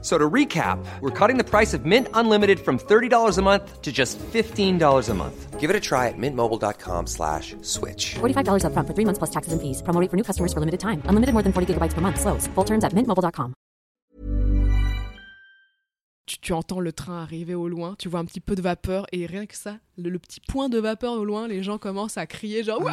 So to recap, we're cutting the price of Mint Unlimited from $30 a month to just $15 a month. Give it a try at mintmobile.com slash switch. $45 upfront for three months plus taxes and fees. Promo rate for new customers for limited time. Unlimited more than 40 gigabytes per month. Slows. Full terms at mintmobile.com. tu, tu entends le train arriver au loin, tu vois un petit peu de vapeur et rien que ça, le, le petit point de vapeur au loin, les gens commencent à crier genre Ouah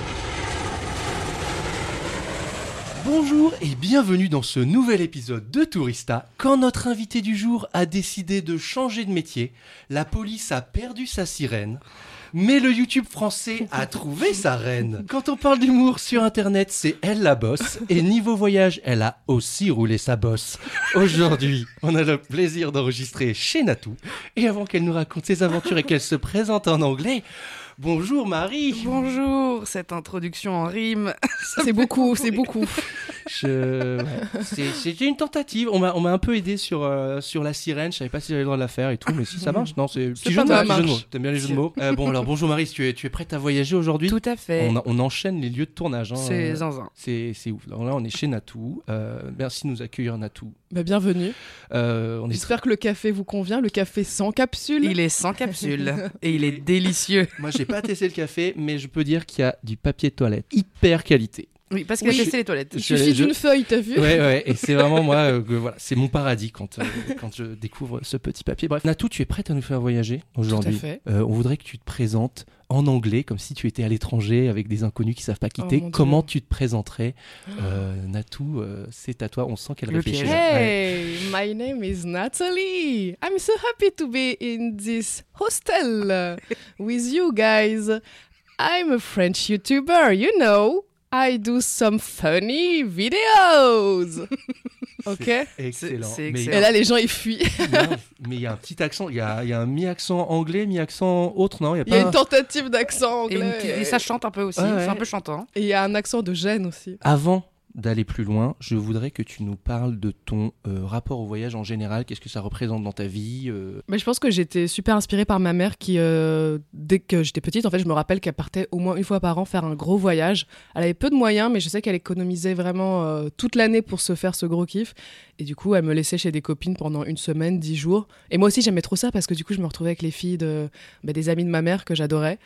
Bonjour et bienvenue dans ce nouvel épisode de Tourista. Quand notre invité du jour a décidé de changer de métier, la police a perdu sa sirène. Mais le YouTube français a trouvé sa reine. Quand on parle d'humour sur internet, c'est elle la bosse. Et niveau voyage, elle a aussi roulé sa bosse. Aujourd'hui, on a le plaisir d'enregistrer chez Natou. Et avant qu'elle nous raconte ses aventures et qu'elle se présente en anglais, bonjour Marie. Bonjour, cette introduction en rime. C'est beaucoup, c'est beaucoup. Je... ouais. C'est- C'était une tentative. On m'a on m'a un peu aidé sur, euh, sur la sirène. Je savais pas si j'avais le droit de la faire et tout, mais si ça marche. Non, c'est petit jeu de mots. jeu de. T'aimes bien les jeux de mots Euh, Bon, alors bonjour Marie, tu es, tu es prête à voyager aujourd'hui Tout à fait. on, on enchaîne les lieux de tournage. hein. C'est Euh, zinzin. C'est c'est ouf. Alors là, on est chez Natou. Euh, merci de nous accueillir, Natou. Bah, bienvenue. Euh, on est J'espère que le café vous convient, le café sans capsule. Il est sans capsule et il est délicieux. Moi, j'ai pas testé le café, mais je peux dire qu'il y a du papier de toilette hyper qualité. Oui, parce qu'il Oui. a testé les toilettes. Il Je- suffit je- d'une feuille, t'as vu Ouais, ouais, et c'est vraiment moi, euh, que, voilà, c'est mon paradis quand, euh, quand je découvre ce petit papier. Bref, Natou, tu es prête à nous faire voyager aujourd'hui? Tout à fait. Euh, On voudrait que tu te présentes en anglais, comme si tu étais à l'étranger avec des inconnus qui savent pas quitter. Oh, Comment Dieu. tu te présenterais? Euh, Natou, euh, c'est à toi. On sent qu'elle Le réfléchit. Ouais. Hey, my name is Natalie. I'm so happy to be in this hostel with you guys. I'm a French YouTuber, you know. I do some funny videos. ok Excellent. Et là, les gens, ils fuient. Non, mais il y a un petit accent, il y a, il y a un mi-accent anglais, mi-accent autre, non? Il y a Il y a pas une tentative d'accent Et, une anglais. et ça chante un peu aussi. Ouais, C'est un peu chantant. Et il y a un accent de gêne aussi. Avant d'aller plus loin, je voudrais que tu nous parles de ton euh, rapport au voyage en général. Qu'est-ce que ça représente dans ta vie euh, je pense que j'étais super inspirée par ma mère qui, euh, dès que j'étais petite, en fait, je me rappelle qu'elle partait au moins une fois par an faire un gros voyage. Elle avait peu de moyens, mais je sais qu'elle économisait vraiment euh, toute l'année pour se faire ce gros kiff. Et du coup, elle me laissait chez des copines pendant une semaine, dix jours. Et moi aussi, j'aimais trop ça parce que du coup, je me retrouvais avec les filles de, bah, des amis de ma mère que j'adorais.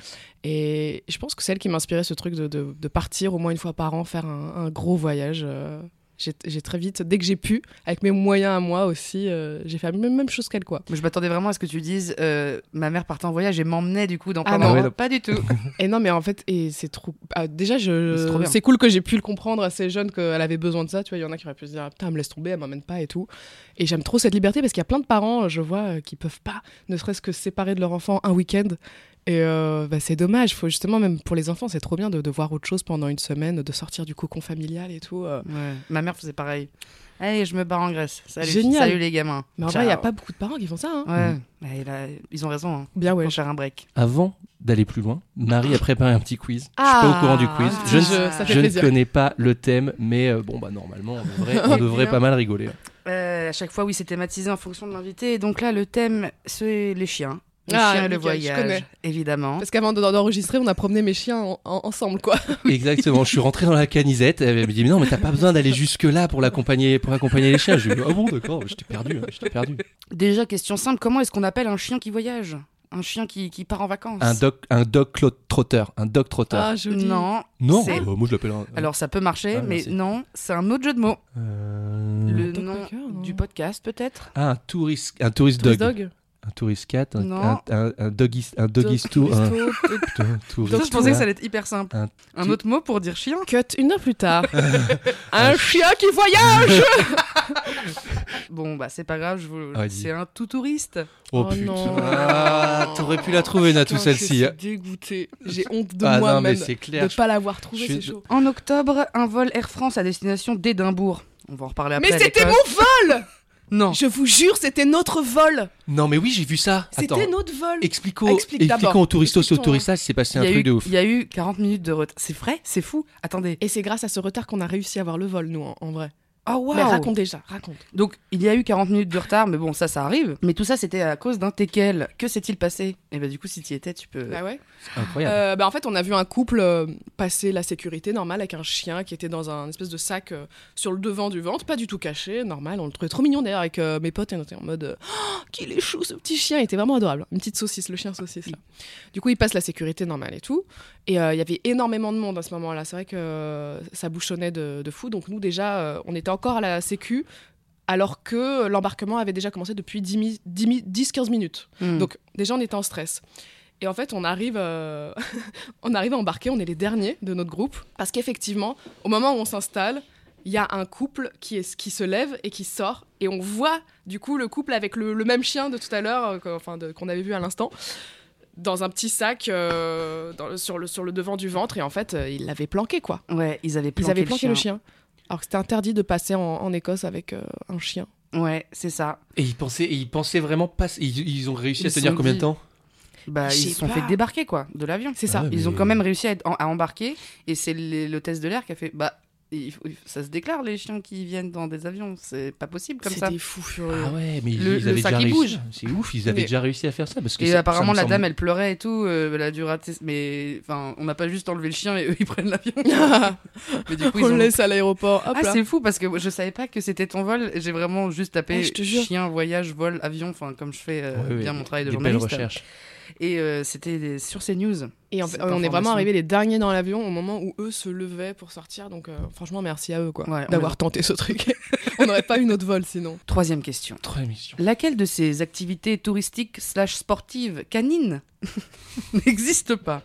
Et je pense que c'est elle qui m'inspirait ce truc de, partir au moins une fois par an faire un gros voyage. Euh. J'ai très vite, dès que j'ai pu, avec mes moyens à moi aussi, euh, j'ai fait la même, même chose qu'elle, quoi. Mais je m'attendais vraiment à ce que tu dises euh, ma mère partait en voyage et m'emmenait du coup dans Ah pas non. Ouais, non. Pas du tout. Et non, mais en fait, et c'est trop. ah, déjà, je... c'est cool que j'ai pu le comprendre assez jeune qu'elle avait besoin de ça. Tu vois, il y en a qui auraient pu se dire, Ah, putain, elle me laisse tomber, elle m'emmène pas et tout. Et j'aime trop cette liberté parce qu'il y a plein de parents, je vois, qui peuvent pas, ne serait-ce que séparer de leur enfant un week-end. Et euh, bah, c'est dommage. Faut justement, même pour les enfants, c'est trop bien de, de voir autre chose pendant une semaine, de sortir du cocon familial et tout. euh. Ouais. Ma mère faisait pareil. Allez, je me barre en Grèce. Salut, Génial. salut les gamins. Mais en vrai, il y a pas beaucoup de parents qui font ça. Hein. Ouais, Ouais, là, ils ont raison. Hein. Bien, ouais. Faut faire un break. Avant d'aller plus loin, Marie a préparé un petit quiz. Ah, je suis pas au courant du quiz. ah, Je, ne- je- ça fait je ne connais pas le thème, mais euh, bon, bah normalement, on devrait, on devrait pas mal rigoler. Euh, à chaque fois, oui, c'est thématisé en fonction de l'invité. Et donc là, le thème, c'est les chiens. Ah, chiens et le je connais. voyage, évidemment. Parce qu'avant de- d'enregistrer, on a promené mes chiens en- en- ensemble, quoi. Exactement. Je suis rentré dans la canisette. Elle me dit mais non, mais t'as pas besoin d'aller jusque là pour l'accompagner, pour accompagner les chiens. Je lui dis ah bon, d'accord. Je t'ai perdu. hein, Je t'ai perdu. Déjà, question simple, comment est-ce qu'on appelle un chien qui voyage? Un chien qui, qui part en vacances? Un dog, un dog trotteur, un dog trotteur. Ah, joli. Non. non, euh, moi je l'appelle un. Alors ça peut marcher, Ah, mais merci. non, c'est un autre jeu de mots. Euh, Le dog nom du podcast, peut-être? Ah, un touriste, un tourist Tourist dog. dog Un tourist cat, un, un, un, un doggy, un doggy Je pensais que ça allait être hyper simple. Un autre mot pour dire chien Cut une heure plus tard. un chien qui voyage Bon, bah c'est pas grave, je vous... Ah, c'est un tout touriste. Oh, Oh putain. non. Ah, t'aurais pu la trouver, Natou, celle-ci. Je suis dégoûtée. J'ai honte de Ah non, moi mais même c'est de clair. pas l'avoir trouvé, je suis- c'est chaud. En octobre, un vol Air France à destination d'Édimbourg. On va en reparler après. Mais c'était mon vol Non. Je vous jure, c'était notre vol Non, mais oui, j'ai vu ça. C'était notre vol Expliquons, Explique expliquons aux touristos et aux Explique-toi. touristas s'il s'est passé Il un y, a truc eu, de ouf. il y a eu 40 minutes de retard. C'est vrai C'est fou Attendez. Et c'est grâce à ce retard qu'on a réussi à avoir le vol, nous, en, en vrai. Oh waouh Mais raconte déjà, raconte. Donc, il y a eu 40 minutes de retard, mais bon, ça, ça arrive. Mais tout ça, c'était à cause d'un teckel. Que s'est-il passé? Et bah, du coup, si tu y étais, tu peux. Bah ouais. Incroyable. Euh, bah en fait, on a vu un couple euh, passer la sécurité normale avec un chien qui était dans un espèce de sac euh, sur le devant du ventre, pas du tout caché, normal. On le trouvait trop mignon d'ailleurs avec euh, mes potes et on était en mode Oh, qu'il est chou ce petit chien, il était vraiment adorable. Une petite saucisse, le chien saucisse là. Du coup, il passe la sécurité normale et tout. Et euh, il y avait énormément de monde à ce moment-là. C'est vrai que euh, ça bouchonnait de, de fou. Donc nous déjà, euh, on était encore à la sécu. Alors que l'embarquement avait déjà commencé depuis 10-15 minutes. Hmm. Donc déjà on était en stress. Et en fait on arrive, euh, on arrive à embarquer, on est les derniers de notre groupe. Parce qu'effectivement, au moment où on s'installe, il y a un couple qui, est, qui se lève et qui sort. Et on voit du coup le couple avec le, le même chien de tout à l'heure, euh, qu'on- enfin qu'on avait vu à l'instant, dans un petit sac euh, dans le- sur, le, sur le devant du ventre. Et en fait, ils l'avaient planqué quoi. Ouais, ils avaient planqué, Ils avaient planqué le chien. Alors que c'était interdit de passer en, en Écosse avec euh, un chien. Ouais, c'est ça. Et ils pensaient, et ils pensaient vraiment pas. Ils, ils ont réussi Ils à tenir sont combien de dit- temps? Bah, Je ils sais se sont pas. fait débarquer, quoi, de l'avion. C'est ça. Ouais, Ils ont mais- quand même réussi à, être- à embarquer. Et c'est les- l'hôtesse de l'air qui a fait Bah, il faut- ça se déclare, les chiens qui viennent dans des avions. C'est pas possible comme C'est ça. des fous furieux. Ah ouais, mais Le- ils le avaient sac, déjà bouge. C'est ouf, ils avaient Mais- déjà réussi à faire ça parce que Et ça- apparemment, ça la semble- dame, elle pleurait et tout. euh, elle a dû rater. Mais enfin, on n'a pas juste enlevé le chien et eux, ils prennent l'avion. mais du coup, ils on ont- le laisse à l'aéroport. Hop Ah, c'est fou parce que je savais pas que c'était ton vol. J'ai vraiment juste tapé chien, voyage, vol, avion, enfin, comme je fais euh, Ouais, ouais, bien mon travail de belles journaliste. recherches. Et euh, c'était des- sur. Et en C'est fait, on est vraiment arrivés les derniers dans l'avion au moment où eux se levaient pour sortir. Donc euh, franchement, merci à eux quoi, Ouais, d'avoir tenté ce truc. on n'aurait pas eu notre vol sinon. Troisième question. Trois émissions. Laquelle de ces activités touristiques slash sportives canines n'existe pas?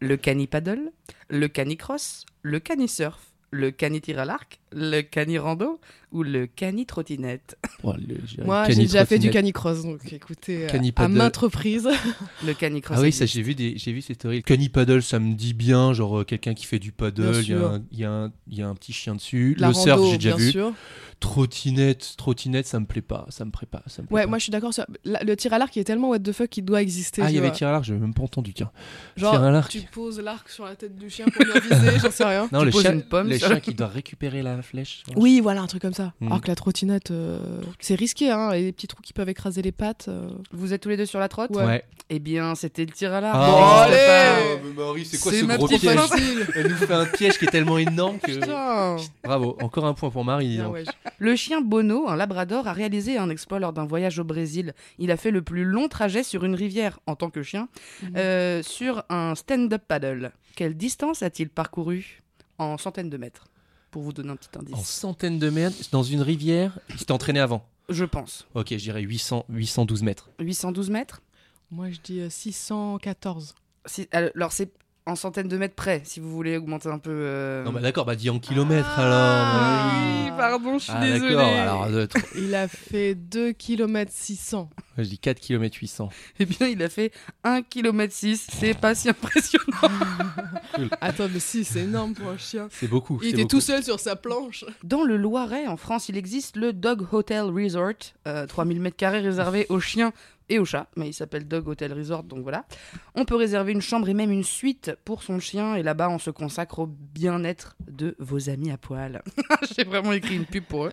Le cani-paddle, le cani-cross, le cani-surf, le cani-tir à l'arc, le cani-rando ou le cani-trottinette Oh, le- j'ai- Moi, cani j'ai déjà fait du trottinette. canicross, donc écoutez, euh, à maintes reprises. Le cani-cross. Ah oui, ça j'ai vu des, j'ai vu ces théories. Cani paddle, ça me dit bien, genre euh, quelqu'un qui fait du paddle, il y, a un- y, y a petit chien dessus. La le surf, rando, j'ai déjà bien vu. sûr. Trottinette, trottinette, ça me plaît pas, ça me plaît pas, ça me plaît Ouais, pas. moi je suis d'accord. sur- la- Le tir à l'arc il est tellement what the fuck qu'il doit exister. Ah, il y avait tir à l'arc, j'avais même pas entendu, tiens. Genre, tir à l'arc. tu poses l'arc sur la tête du chien pour bien viser, j'en sais rien. Non, Tu le poses chien, une pomme le chien qui doit récupérer la flèche. Oui, voilà, un truc comme ça. Mm. Alors que la trottinette, euh, c'est risqué, hein. Et les petits trous qui peuvent écraser les pattes. euh. Vous êtes tous les deux sur la trotte Ouais. Ouais. Eh bien, c'était le tir à l'arc. Ah, Ça Bon, existe allez pas. mais Marie, c'est quoi ce gros piège facile. Elle nous fait un piège qui est tellement énorme que. Putain. Bravo, encore un point pour Marie. ouais, je- Le chien Bono, un labrador, a réalisé un exploit lors d'un voyage au Brésil. Il a fait le plus long trajet sur une rivière en tant que chien, Mhm. euh, sur un stand-up paddle. Quelle distance a-t-il parcouru? En centaines de mètres Pour vous donner un petit En indice. centaines de mètres, dans une rivière, il s'était entraîné avant. Je pense. Ok, je dirais 800, 812 mètres. 812 mètres? Moi, je dis euh, 614. Si- Alors, c'est en centaines de mètres près, si vous voulez augmenter un peu. euh, Non, bah d'accord, bah dis en kilomètres Ah, alors. oui, pardon, je suis Ah, désolée. d'accord, alors euh, trop- Il a fait 2 km 600. je dis 4 km 800. Eh bien, il a fait 1 km 6. C'est pas si impressionnant. Attends, mais si, c'est énorme pour un chien. C'est beaucoup. Il c'est était beaucoup. tout seul sur sa planche. Dans le Loiret, en France, il existe le Dog Hotel Resort, euh, 3000 m2 réservé aux chiens et aux chats, mais il s'appelle Dog Hotel Resort, donc voilà. On peut réserver une chambre et même une suite pour son chien, et là-bas, on se consacre au bien-être de vos amis à poil. J'ai vraiment écrit une pub pour eux.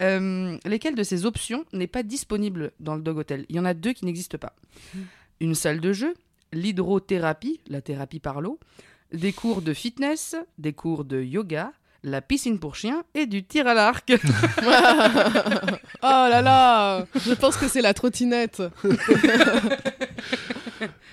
Euh, lesquelles de ces options n'est pas disponible dans le Dog Hotel? Il y en a deux qui n'existent pas. Une salle de jeu, l'hydrothérapie, la thérapie par l'eau, des cours de fitness, des cours de yoga, la piscine pour chiens et du tir à l'arc. oh là là Je pense que c'est la trottinette.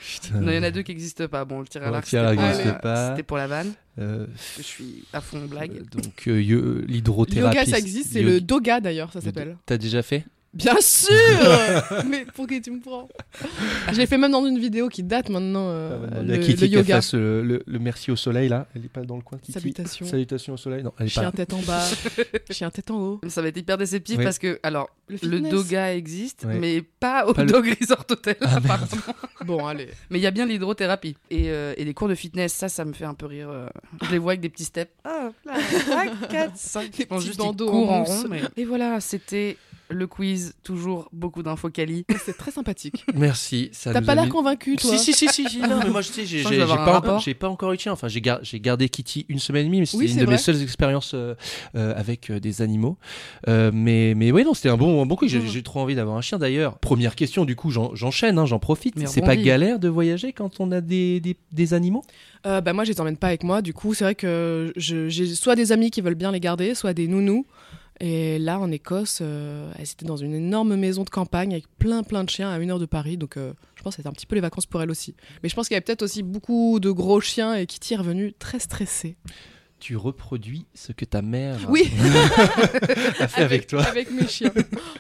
Putain. non, il y en a deux qui n'existent pas. Bon, le tir à l'arc, le tir à c'était l'arc pour, n'existe pas. c'était pour la vanne. Euh, Je suis à fond blague. donc euh, yo- l'hydrothérapie. Yoga, ça existe, c'est le doga d'ailleurs, ça s'appelle. T'as déjà fait? Bien sûr Mais pour qui tu me prends Je l'ai fait même dans une vidéo qui date maintenant, euh, Ah, le, Kitty le qui a yoga. fait ce- le, le merci au soleil là, elle est pas dans le coin Kitty. Salutations. Salutations au soleil, non, elle est Chien pas. tête en bas, chien tête en haut. Ça va être hyper déceptif Oui. parce que, alors, Le. Doga existe, mais pas au Pas le- Dog Resort Hotel, Ah, apparemment. Bon, allez. Mais il y a bien l'hydrothérapie. Et, euh, et les cours de fitness, ça, ça me fait un peu rire. euh. Je les vois avec des petits steps. Ah, là, 4, 5. Des petits juste, ils bandeaux en rond. mais- Et voilà, c'était le quiz. Toujours beaucoup d'infos quali. C'est très sympathique. Merci. ça T'as pas l'air mis- convaincu, toi Si, si, si, si, non, mais moi je sais, j'ai pas, encore- pas eu de chien. Enfin, j'ai gar- j'ai gardé Kitty une semaine et demie, mais c'était Oui, une de mes seules expériences euh, euh, avec euh, des animaux. Euh, mais, mais oui, non, c'était un bon, un bon coup. J'ai trop envie d'avoir un chien d'ailleurs. Première question, du coup, j'en- j'enchaîne, hein, j'en profite. C'est pas galère de voyager quand on a des, des, des animaux? Euh, bah moi, je les emmène pas avec moi. Du coup, c'est vrai que j'ai soit des amis qui veulent bien les garder, soit des nounous. Et là, en Écosse, euh, elles étaient dans une énorme maison de campagne avec plein plein de chiens à une heure de Paris. Donc, euh, je pense que c'était un petit peu les vacances pour elles aussi. Mais je pense qu'il y avait peut-être aussi beaucoup de gros chiens et Kitty est revenue très stressée. Tu reproduis ce que ta mère Oui, a fait avec, toi. Avec mes chiens.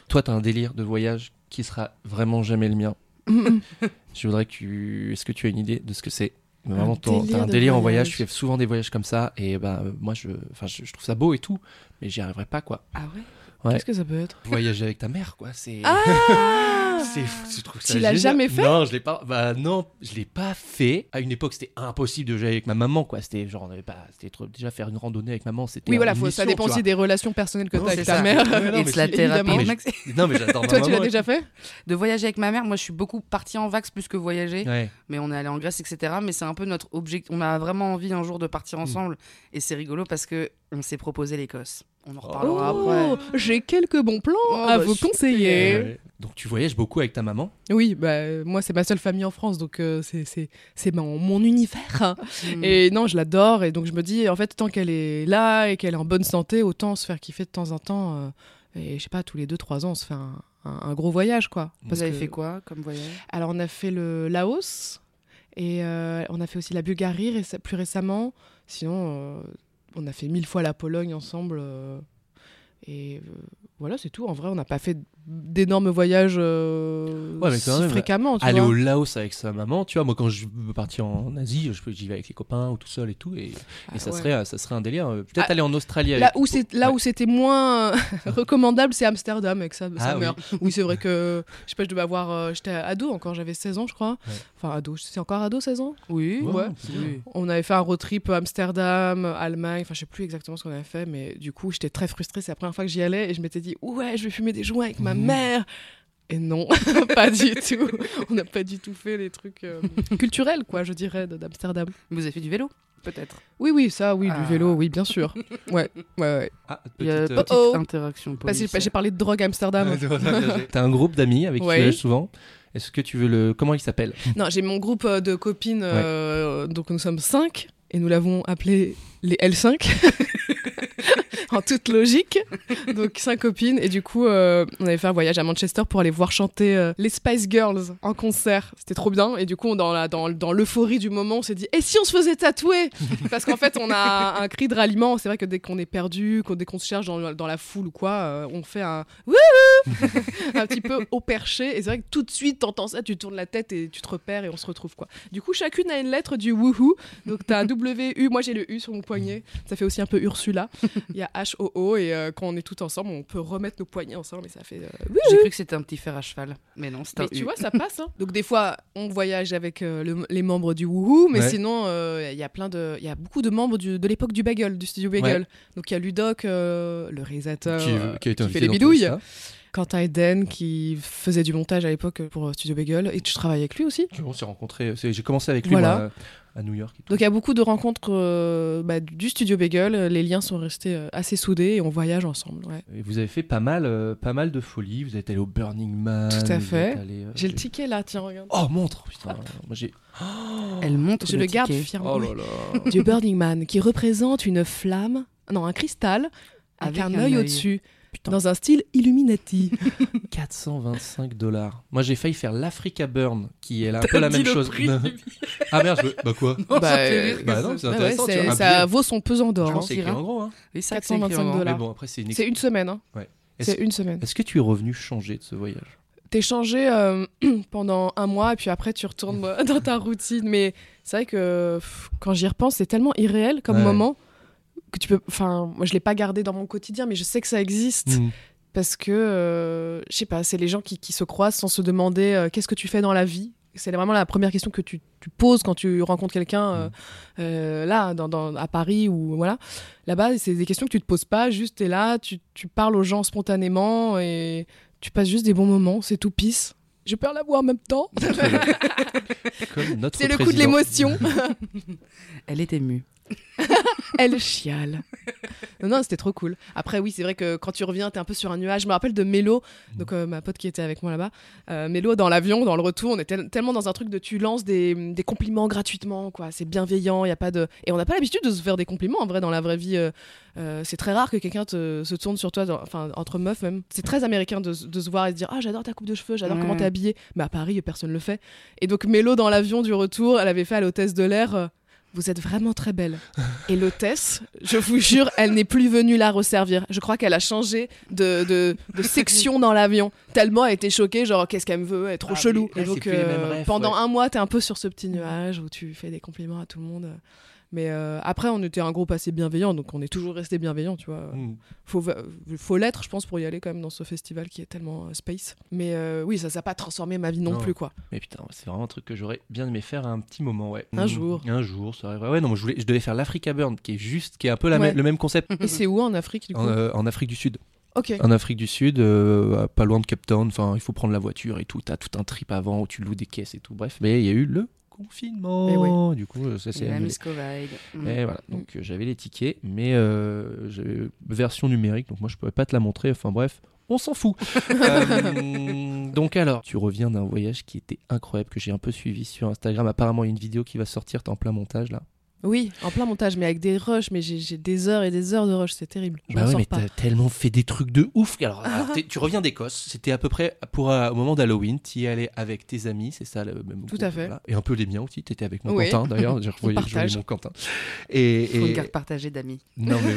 Toi, t'as un délire de voyage qui sera vraiment jamais le mien. Je voudrais que tu. Est-ce que tu as une idée de ce que c'est Mais Vraiment, t'as un délire en voyage. voyage, tu fais souvent des voyages comme ça, et ben moi je, enfin je, je trouve ça beau et tout, mais j'y arriverai pas quoi. Ah ouais? Ouais. Qu'est-ce que ça peut être? Voyager avec ta mère quoi, c'est. Ah c'est fou, je trouve ça Tu l'as génial. jamais fait Non, je l'ai pas. Bah non, je l'ai pas fait. À une époque, c'était impossible de voyager avec ma maman quoi. C'était genre on avait pas, c'était trop déjà faire une randonnée avec maman, c'était. Oui, voilà, une faut, ça mission, dépend tu aussi vois. des relations personnelles que Non, tu as avec c'est ta ça. mère. Ouais, non, Et mais de la c'est- thérapie. Non, mais Max- je- Non mais j'adore ma Toi, tu l'as déjà fait De voyager avec ma mère, moi je suis beaucoup partie en vax plus que voyager. Ouais. Mais on est allé en Grèce, etc. Mais c'est un peu notre objectif. On a vraiment envie un jour de partir Mm. ensemble. Et c'est rigolo parce que on s'est proposé l'Écosse. On en reparlera Oh, après. j'ai quelques bons plans Oh, à bah, vous conseiller. Ouais. Donc tu voyages beaucoup avec ta maman? Oui, bah, moi, c'est ma seule famille en France, donc euh, c'est- c'est c'est mon, mon univers. Mm. Et non, je l'adore, et donc je me dis, en fait, tant qu'elle est là et qu'elle est en bonne santé, autant se faire kiffer de temps en temps. euh, et je sais pas, tous les 2-3 ans, on se fait un, un- un gros voyage, quoi. Vous avez que- fait quoi comme voyage? Alors, on a fait le Laos, et euh, on a fait aussi la Bulgarie plus récemment. Sinon, euh, on a fait mille fois la Pologne ensemble. euh, et euh, voilà, c'est tout. En vrai, on n'a pas fait d'énormes voyages euh, Ouais, mais quand si même, fréquemment. Tu Aller vois. au Laos avec sa maman, tu vois, moi quand je veux partir en Asie, j'y vais avec les copains ou tout seul et tout, et, et Ah ça, ouais. serait, ça serait un délire. euh, Peut-être Ah, aller en Australie avec. Là où c'est là Ouais. où c'était moins recommandable, c'est Amsterdam avec sa, sa Ah oui. mère. Oui, c'est vrai que je sais pas, je devais avoir euh, j'étais ado encore, j'avais 16 ans je crois. Enfin ado, c'est encore ado 16 ans? Oui. Ouais, bien. On avait fait un road trip Amsterdam, Allemagne, enfin je sais plus exactement ce qu'on avait fait mais du coup, j'étais très frustrée, c'est la première fois que j'y allais et je m'étais dit "Ouais, je vais fumer des joints avec ma Mhm. mère." Et non, pas du tout. On n'a pas du tout fait les trucs euh, culturels quoi, je dirais d'Amsterdam. Vous avez fait du vélo Peut-être? Oui oui, ça oui, Ah. du vélo, oui, bien sûr. Ouais, ouais ouais. Ah, Il y a petite, euh, petite Oh, oh. interaction. J'ai parlé de drogue à Amsterdam. T'as un groupe d'amis avec qui tu voyages souvent? Est-ce que tu veux le. Comment il s'appelle? Non, j'ai mon groupe euh, de copines, euh, donc nous sommes cinq, et nous l'avons appelé les L5, en toute logique. Donc cinq copines, et du coup, euh, on avait fait un voyage à Manchester pour aller voir chanter euh, les Spice Girls en concert. C'était trop bien, et du coup, dans la- dans, dans l'euphorie du moment, on s'est dit, et si on se faisait tatouer? Parce qu'en fait, on a un, cri de ralliement. C'est vrai que dès qu'on est perdu, qu'on- dès qu'on se cherche dans, dans la foule ou quoi, euh, on fait un wouhou un petit peu au perché. Et c'est vrai que tout de suite, t'entends ça, tu tournes la tête et tu te repères et on se retrouve quoi. Du coup, chacune a une lettre du woohoo. Donc t'as un W, U. Moi, j'ai le U sur mon poignet. Ça fait aussi un peu Ursula. Il y a H, O, O. Et euh, quand on est tout ensemble, on peut remettre nos poignets ensemble et ça fait. euh. J'ai cru que c'était un petit fer à cheval. Mais non, c'est un Mais tu U. vois, ça passe. hein. Donc des fois, on voyage avec euh, le- les membres du Woohoo, mais Ouais. sinon, euh, il y a plein de, il y a beaucoup de membres du- de l'époque du Bagel, du studio Bagel. Ouais. Donc il y a Ludoc, euh, le réalisateur, qui, qui a été qui fait les bidouilles. Quentin Eden qui faisait du montage à l'époque pour Studio Bagel et tu travailles avec lui aussi? On s'est rencontrés. J'ai commencé avec lui Voilà. moi, à New York. et tout. Donc il y a beaucoup de rencontres euh, bah, du Studio Bagel. Les liens sont restés euh, assez soudés et on voyage ensemble. ouais. Et vous avez fait pas mal, euh, pas mal de folies. Vous êtes allé au Burning Man. Tout à fait. euh, J'ai le ticket là, tiens regarde. Oh montre putain. Moi j'ai. Elle montre Je le garde ticket. fièrement. Oh là là. du Burning Man qui représente une flamme, non un cristal avec, Avec un, un œil œil. au-dessus. Putain. Dans un style Illuminati. 425 dollars. Moi j'ai failli faire l'Africa Burn, qui est là, un peu la même le chose. prix. ah merde, je veux- bah quoi Non, Bah, euh, bah non, c'est Ouais, ouais, intéressant, tu ça billet. vaut son pesant d'or. hein. c'est écrit en gros. Hein. Oui, ça, c'est écrit 425 en- dollars. Mais bon, après c'est une C'est une semaine. hein. Est-ce C'est une semaine. est-ce que tu es revenu changer de ce voyage? T'es changé euh, pendant un mois et puis après tu retournes euh, dans ta routine. Mais c'est vrai que pff, quand j'y repense, c'est tellement irréel comme Ouais. moment que tu peux. Enfin, moi je l'ai pas gardé dans mon quotidien, mais je sais que ça existe Mm. parce que euh, je sais pas, c'est les gens qui, qui se croisent sans se demander euh, qu'est-ce que tu fais dans la vie. C'est vraiment la première question que tu, tu poses quand tu rencontres quelqu'un euh, euh, là, dans, dans- à Paris ou voilà. Là-bas, c'est des questions que tu te poses pas, juste t'es là, tu, tu parles aux gens spontanément et tu passes juste des bons moments, c'est tout pisse. Je perds la voix en même temps. C'est le coup de l'émotion. Elle est émue. Elle chiale. Non, non, c'était trop cool. Après, oui, c'est vrai que quand tu reviens, t'es un peu sur un nuage. Je me rappelle de Mélo, donc euh, ma pote qui était avec moi là-bas. Euh, Mélo, dans l'avion, dans le retour, on était tellement dans un truc de tu lances des, des compliments gratuitement, quoi. C'est bienveillant, il y a pas de. Et on n'a pas l'habitude de se faire des compliments, en vrai, dans la vraie vie. euh, euh, c'est très rare que quelqu'un se tourne sur toi, dans- enfin, entre meufs même. C'est très américain de, se- de se voir et de dire Ah, j'adore ta coupe de cheveux, j'adore Ouais. comment t'es habillée. Mais à Paris, personne le fait. Et donc, Mélo, dans l'avion du retour, elle avait fait à l'hôtesse de l'air. Vous êtes vraiment très belle. Et l'hôtesse, je vous jure, elle n'est plus venue la resservir. Je crois qu'elle a changé de, de, de section dans l'avion. Tellement elle était choquée, genre qu'est-ce qu'elle me veut, elle est trop Ah chelou. oui, Et donc euh, rêves, pendant ouais. un mois, t'es un peu sur ce petit nuage où tu fais des compliments à tout le monde. Mais euh, après, on était un groupe assez bienveillant, donc on est toujours resté bienveillant, tu vois. Mm. Faut, faut l'être, je pense, pour y aller quand même dans ce festival qui est tellement euh, space. Mais euh, oui, ça n'a pas transformé ma vie non, Non. plus, quoi. Mais putain, c'est vraiment un truc que j'aurais bien aimé faire à un petit moment, ouais. Un Mm. jour. Un jour, ça arriverait. Ouais, non, je, voulais, je devais faire l'Africa Burn, qui est juste, qui est un peu la Ouais. même- le même concept. Et c'est où en Afrique, du coup En, euh, en Afrique du Sud. Ok. En Afrique du Sud, euh, pas loin de Cape Town, enfin, il faut prendre la voiture et tout. T'as tout un trip avant où tu loues des caisses et tout. Bref, mais il y a eu le confinement. Du coup, euh, ça c'est annulé. Miss Covid. Mm. Et voilà, donc euh, j'avais les tickets, mais euh, j'avais version numérique, donc moi je pourrais pas te la montrer. Enfin bref, on s'en fout. Euh, donc alors, tu reviens d'un voyage qui était incroyable que j'ai un peu suivi sur Instagram. Apparemment, il y a une vidéo qui va sortir, t'es en plein montage là. Oui, en plein montage, mais avec des rushs, mais j'ai des heures et des heures de rush, c'est terrible. Je Bah ouais, sors mais t'as tellement fait des trucs de ouf. Alors, tu reviens d'Écosse, c'était à peu près pour euh, au moment d'Halloween, tu y allais avec tes amis, c'est ça le même Tout à fait. voilà. Et un peu les miens aussi, t'étais avec mon Oui. Quentin d'ailleurs, j'ai revoyé mon Quentin. Et, Faut une carte partagée d'amis. Non mais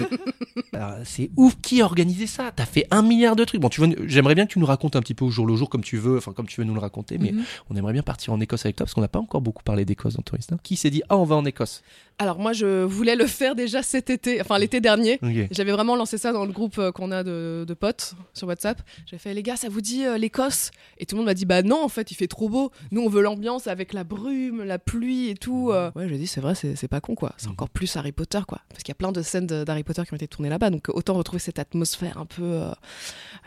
Alors, c'est ouf qui a organisé ça? T'as fait un milliard de trucs. Bon, tu veux, j'aimerais bien que tu nous racontes un petit peu au jour le jour comme tu veux, enfin comme tu veux nous le raconter, mais Mhm. on aimerait bien partir en Écosse avec toi parce qu'on n'a pas encore beaucoup parlé d'Écosse dans Tourista. Qui s'est dit ah on va en Écosse? Alors moi, je voulais le faire déjà cet été, enfin l'été dernier. J'avais vraiment lancé ça dans le groupe euh, qu'on a de, de potes sur WhatsApp. J'ai fait les gars, ça vous dit euh, l'Écosse? Et tout le monde m'a dit bah non, en fait, il fait trop beau. Nous, on veut l'ambiance avec la brume, la pluie et tout. euh. Ouais, j'ai dit c'est vrai, c'est c'est pas con quoi. C'est encore plus Harry Potter quoi, parce qu'il y a plein de scènes de- d'Harry Potter qui ont été tournées là-bas, donc autant retrouver cette atmosphère un peu, euh,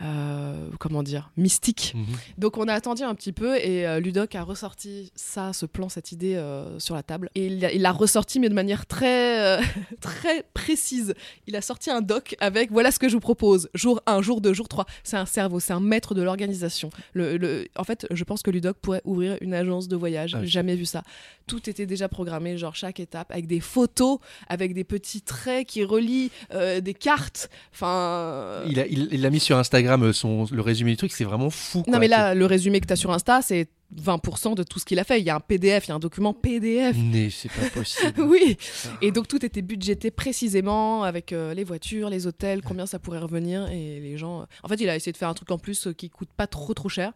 euh, comment dire, mystique. Mhm. Donc on a attendu un petit peu et euh, Ludoc a ressorti ça, ce plan, cette idée euh, sur la table. Et il l'a- il l'a ressorti mais de manière très, euh, très précise. Il a sorti un doc avec voilà ce que je vous propose. Jour 1, jour 2, jour 3. C'est un cerveau, c'est un maître de l'organisation. Le, le- en fait, je pense que Ludoc pourrait ouvrir une agence de voyage. Ah jamais vu ça. Tout était déjà programmé, genre chaque étape, avec des photos, avec des petits traits qui relient euh, des cartes. Enfin... Il a, il, il a mis sur Instagram euh, son, le résumé du truc, c'est vraiment fou. Non, quoi. mais là, le résumé que tu as sur Insta, c'est 20% de tout ce qu'il a fait. Il y a un PDF, il y a un document PDF. Mais c'est pas possible. Oui, et donc tout était budgété précisément avec euh, les voitures, les hôtels, combien ça pourrait revenir et les gens. euh, En fait, il a essayé de faire un truc en plus euh, qui coûte pas trop trop cher.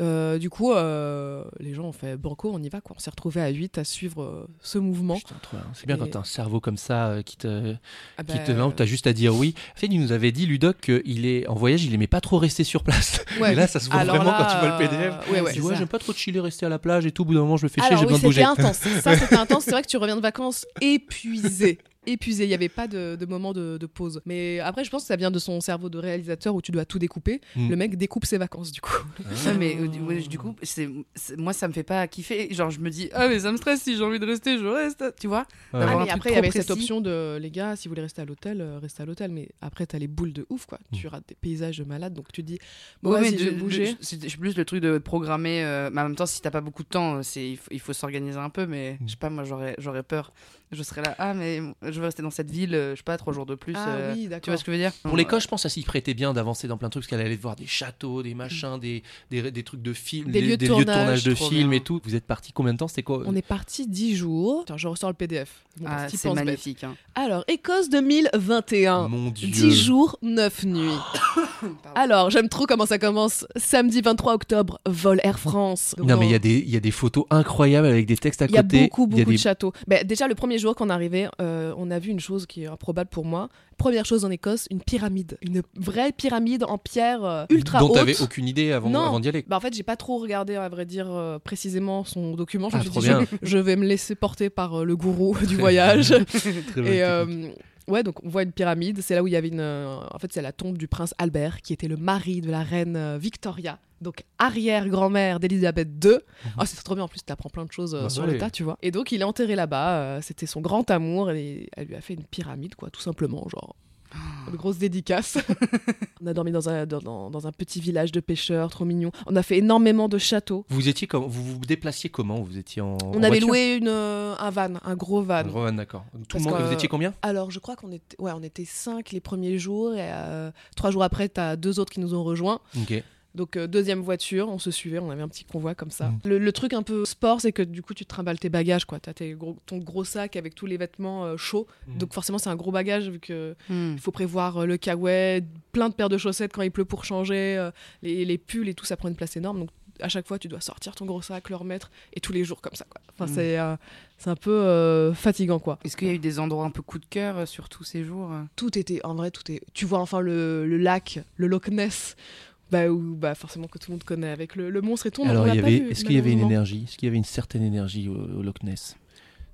Euh, du coup, les gens ont fait banco, on y va quoi. On s'est retrouvés à 8 à suivre ce mouvement. C'est bien Et- quand t'as un cerveau comme ça qui te, Ah qui bah, te lance, t'as juste à dire oui. En fait, il nous avait dit Ludoc qu'il est en voyage, il aimait pas trop rester sur place. ouais. Et là, ça se voit vraiment là, quand tu vois le PDF. ouais, ouais. Ouais, ça. j'aime pas trop chiller, rester à la plage et tout. Au bout d'un moment, je me fais chier, j'ai oui, besoin de c'était bouger. intense. Ça, c'était intense. C'est vrai que tu reviens de vacances épuisé. Épuisé, il n'y avait pas de, de moment de, de pause. Mais après, je pense que ça vient de son cerveau de réalisateur où tu dois tout découper. Mm. Le mec découpe ses vacances, du coup. Ouais, mais euh, du- ouais, du coup, c'est, moi, ça me fait pas kiffer. Genre, je me dis, ah, mais ça me stresse si j'ai envie de rester, je reste. Tu vois Ah, mais après, il y avait cette option de les gars, si vous voulez rester à l'hôtel, euh, restez à l'hôtel. Mais après, t'as les boules de ouf, quoi. Mm. Tu rates des paysages de malade, donc tu te dis, bon, Ouais, vas-y, mais je vais de- bouger. c'est plus le truc de programmer. euh, mais en même temps, si t'as pas beaucoup de temps, il, faut, il faut s'organiser un peu. Mais je sais pas, moi, j'aurais, j'aurais peur. Je serais là, ah, mais je veux rester dans cette ville, euh, je sais pas, trois jours de plus. Ah euh, oui, tu vois ce que je veux dire? Pour l'école, je pense que ça s'y prêtait bien d'avancer dans plein de trucs, parce qu'elle allait voir des châteaux, des machins, des, des, des trucs de films, Des lieux de tournage, de films bien. et tout. Vous êtes parti combien de temps? C'était quoi? On est parti 10 jours. Attends, je ressors le PDF. Bon, Ah, c'est magnifique. hein. Alors, Écosse 2021. Mon dieu. 10 jours, 9 nuits. Alors, j'aime trop comment ça commence. Samedi 23 octobre, vol Air France. Donc, Non, mais il y, a dans- des- il y a des photos incroyables avec des textes à Il y a côté. beaucoup, Il y a beaucoup des- de châteaux. Ben, déjà, le premier jour qu'on arrivait, euh, on a vu une chose qui est improbable pour moi. Première chose en Écosse, une pyramide. Une vraie pyramide en pierre euh, ultra dont haute. t'avais aucune idée avant, Non. avant d'y aller. Bah, en fait, j'ai pas trop regardé, à vrai dire, euh, précisément son document. Je Ah, me suis trop dit, je, je vais me laisser porter par euh, le gourou du voyage. Très Et ouais, donc on voit une pyramide. C'est là où il y avait une. euh, en fait, c'est la tombe du prince Albert, qui était le mari de la reine euh, Victoria. Donc arrière-grand-mère d'Elisabeth II. Ah, c'est trop bien. En plus, tu apprends plein de choses euh, Bah, sur le tas, tu vois. Et donc, il est enterré là-bas. euh, C'était son grand amour. Et elle lui a fait une pyramide, quoi, tout simplement. Genre. Une grosse dédicace. on a dormi dans un, dans, un petit village de pêcheurs, trop mignon. On a fait énormément de châteaux. Vous étiez comme, vous vous déplaciez comment? Vous étiez en. On en avait voiture? loué une, euh, un van, un gros van. Un gros van, d'accord. Tout le monde. que- Vous étiez combien? Alors, je crois qu'on était, ouais, on était cinq les premiers jours et euh, trois jours après, t'as deux autres qui nous ont rejoints. Ok. Donc, euh, deuxième voiture, on se suivait, on avait un petit convoi comme ça. Mm. Le, le truc un peu sport, c'est que du coup, tu te trimbales tes bagages, quoi. T'as tes gros- ton gros sac avec tous les vêtements euh, chauds. Mm. Donc, forcément, c'est un gros bagage vu que il faut prévoir euh, le kawaii, plein de paires de chaussettes quand il pleut pour changer, euh, les, les pulls et tout, ça prend une place énorme. Donc, à chaque fois, tu dois sortir ton gros sac, le remettre, et tous les jours comme ça, quoi. Enfin, Mm. c'est euh, c'est un peu euh, fatigant, quoi. Est-ce qu'il y a eu des endroits un peu coup de cœur euh, sur tous ces jours tout était en vrai tout est tu vois enfin le, le lac le Loch Ness bah où bah forcément que tout le monde connaît avec le, le monstre et tout Alors, est-ce qu'il y avait une énergie Est-ce qu'il y avait une certaine énergie au, au Loch Ness?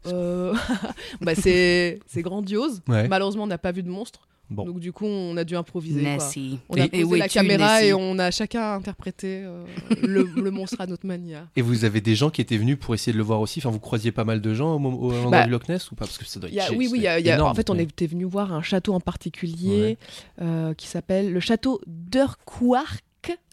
Euh, bah c'est c'est grandiose. Ouais. malheureusement on n'a pas vu de monstre Bon. donc du coup on a dû improviser quoi. On a posé la caméra Nessie et on a chacun interprété euh, le, le monstre à notre manière Et vous avez des gens qui étaient venus pour essayer de le voir aussi? Enfin, vous croisiez pas mal de gens au, moment- au endroit Bah, du Loch Ness ou pas? Parce que ça doit être y a- oui, oui, il y doit a- être il y a- énorme, en fait, on était venu voir un château en particulier euh, qui s'appelle le château d'Urquhart.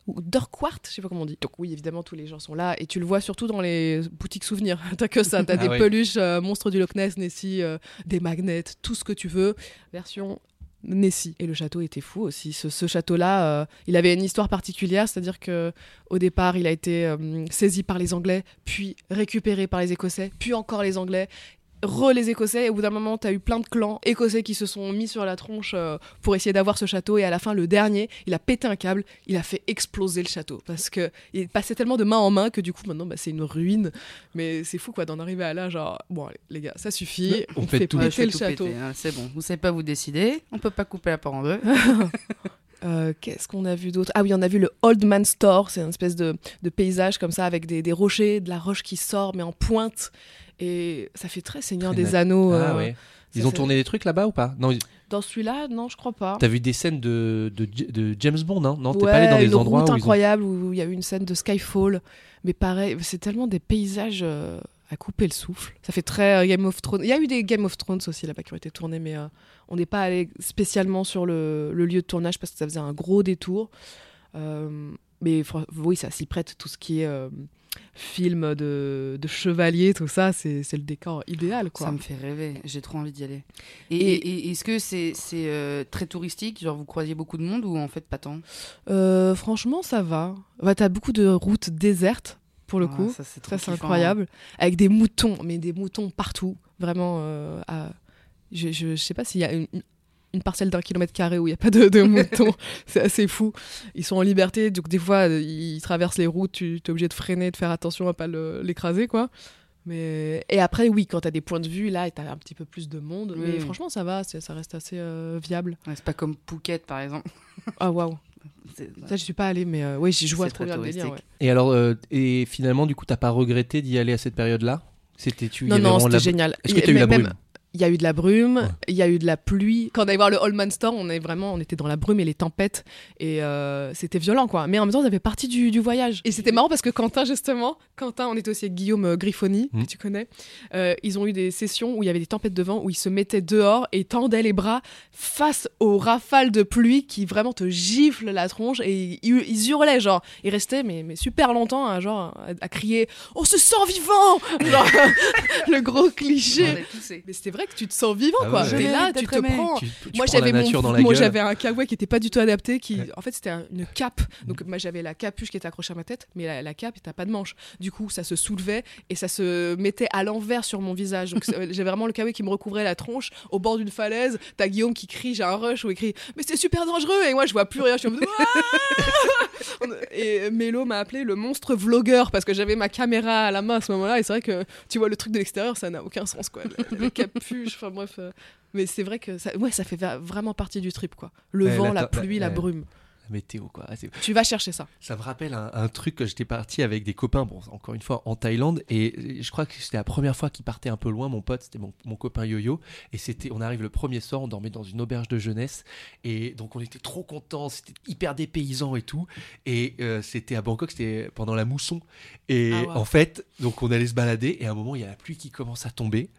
Ou Durquhart, je sais pas comment on dit. Donc oui, évidemment, tous les gens sont là et tu le vois surtout dans les boutiques souvenirs. T'as que ça, t'as Ah des peluches, euh, monstres du Loch Ness, Nessie, euh, des magnets, tout ce que tu veux. Version Nessie. Et le château était fou aussi. Ce, château-là, euh, il avait une histoire particulière, c'est-à-dire que au départ, il a été euh, saisi par les Anglais, puis récupéré par les Écossais, puis encore les Anglais re les Écossais. Et au bout d'un moment, tu as eu plein de clans écossais qui se sont mis sur la tronche euh, pour essayer d'avoir ce château. Et à la fin, le dernier, il a pété un câble, il a fait exploser le château. Parce que il passait tellement de main en main que du coup, maintenant, bah, c'est une ruine. Mais c'est fou, quoi, d'en arriver à là, genre, bon, allez, les gars, ça suffit. On On, pète fait tout. Péter le tout château. hein, C'est bon, vous savez pas vous décider, on peut pas couper la part en deux. Euh, Qu'est-ce qu'on a vu d'autre? Ah oui, on a vu le Old Man Store. C'est une espèce de, de paysage comme ça avec des, des rochers, de la roche qui sort mais en pointe. Et ça fait très Seigneur des Anneaux. Ah euh, ouais. Ils ont tourné des trucs là-bas ou pas? Non, Dans celui-là, non, je crois pas. t'as vu des scènes de, de, de James Bond, hein? Non T'es Ouais, pas allé dans des endroits où ont... incroyable où il y a eu une scène de Skyfall. Mais pareil, c'est tellement des paysages euh, à couper le souffle. Ça fait très euh, Game of Thrones. Il y a eu des Game of Thrones aussi là-bas qui ont été tournés, mais euh, on n'est pas allé spécialement sur le, le lieu de tournage parce que ça faisait un gros détour. Euh, mais oui, ça s'y prête, tout ce qui est film de, de chevalier, tout ça, c'est le décor idéal. Quoi. Ça me fait rêver, j'ai trop envie d'y aller. Et, Et- et- et est-ce que c'est très touristique? Genre vous croisiez beaucoup de monde ou en fait pas tant? Franchement, ça va. Bah, T'as beaucoup de routes désertes pour le Ah, coup. Ça c'est Ça, c'est incroyable. Avec des moutons, mais des moutons partout. Vraiment. euh, à- je, je, je sais pas s'il y a une, une parcelle d'un kilomètre carré où il n'y a pas de, de moutons. c'est assez fou. Ils sont en liberté, donc des fois, euh, ils traversent les routes. Tu es obligé de freiner, de faire attention à pas le- l'écraser, quoi. Mais... Et après, oui, quand tu as des points de vue, là, tu as un petit peu plus de monde. Mais franchement, ça va, ça reste assez euh, viable. Ouais, c'est pas comme Phuket par exemple. Ah, waouh. Ça, je suis pas allée, mais euh, oui, je vois trop bien le délire. ouais. Et alors, euh, et finalement, du coup, t'as pas regretté d'y aller à cette période-là? C'était tu. Non, non, c'était la- génial. Est-ce que t'as eu la même- brume? Il y a eu de la brume, Ouais. il y a eu de la pluie. Quand on allait voir le Allman Store, on est vraiment, on était dans la brume et les tempêtes, et euh, c'était violent, quoi. Mais en même temps, ça fait partie du, du voyage. Et c'était marrant parce que Quentin, justement, Quentin, on était aussi avec Guillaume euh, Griffoni, Mm. que tu connais. Euh, ils ont eu des sessions où il y avait des tempêtes de vent, où ils se mettaient dehors et tendaient les bras face aux rafales de pluie qui vraiment te giflent la tronche, et ils, ils hurlaient, genre, ils restaient, mais, mais super longtemps, hein, genre, à, à crier, on se sent vivant, genre, le gros cliché. On est poussé. Mais c'était vrai que tu te sens vivant, Ah quoi. ouais. T'es là, tu te aimé. prends. Tu, tu Moi la j'avais nature mon, dans la moi j'avais un kawaii qui était pas du tout adapté, qui Ouais. en fait c'était un- une cape. Donc moi j'avais la capuche qui était accrochée à ma tête, mais la, la cape t'as pas de manche. Du coup ça se soulevait et ça se mettait à l'envers sur mon visage. Donc j'avais vraiment le kawaii qui me recouvrait la tronche au bord d'une falaise. T'as Guillaume qui crie, j'ai un rush où il crie mais c'est super dangereux et moi je vois plus rien. Je suis en mode, et Mélo m'a appelé le monstre vlogueur parce que j'avais ma caméra à la main à ce moment-là et c'est vrai que tu vois le truc de l'extérieur ça n'a aucun sens quoi. Le capuche, enfin bref. euh, mais c'est vrai que ça, ouais, ça fait vraiment partie du trip, quoi. Le Ouais, vent, la pluie, la brume. La météo, quoi. Ah, Tu vas chercher ça. Ça me rappelle un, un truc que j'étais parti avec des copains, bon, encore une fois en Thaïlande, et je crois que c'était la première fois qu'il partait un peu loin, mon pote, c'était mon, mon copain Yo-Yo, et c'était, on arrive le premier soir, on dormait dans une auberge de jeunesse, et donc on était trop contents, c'était hyper dépaysant et tout, et euh, c'était à Bangkok, c'était pendant la mousson, et Ah en fait, donc on allait se balader, et à un moment, il y a la pluie qui commence à tomber,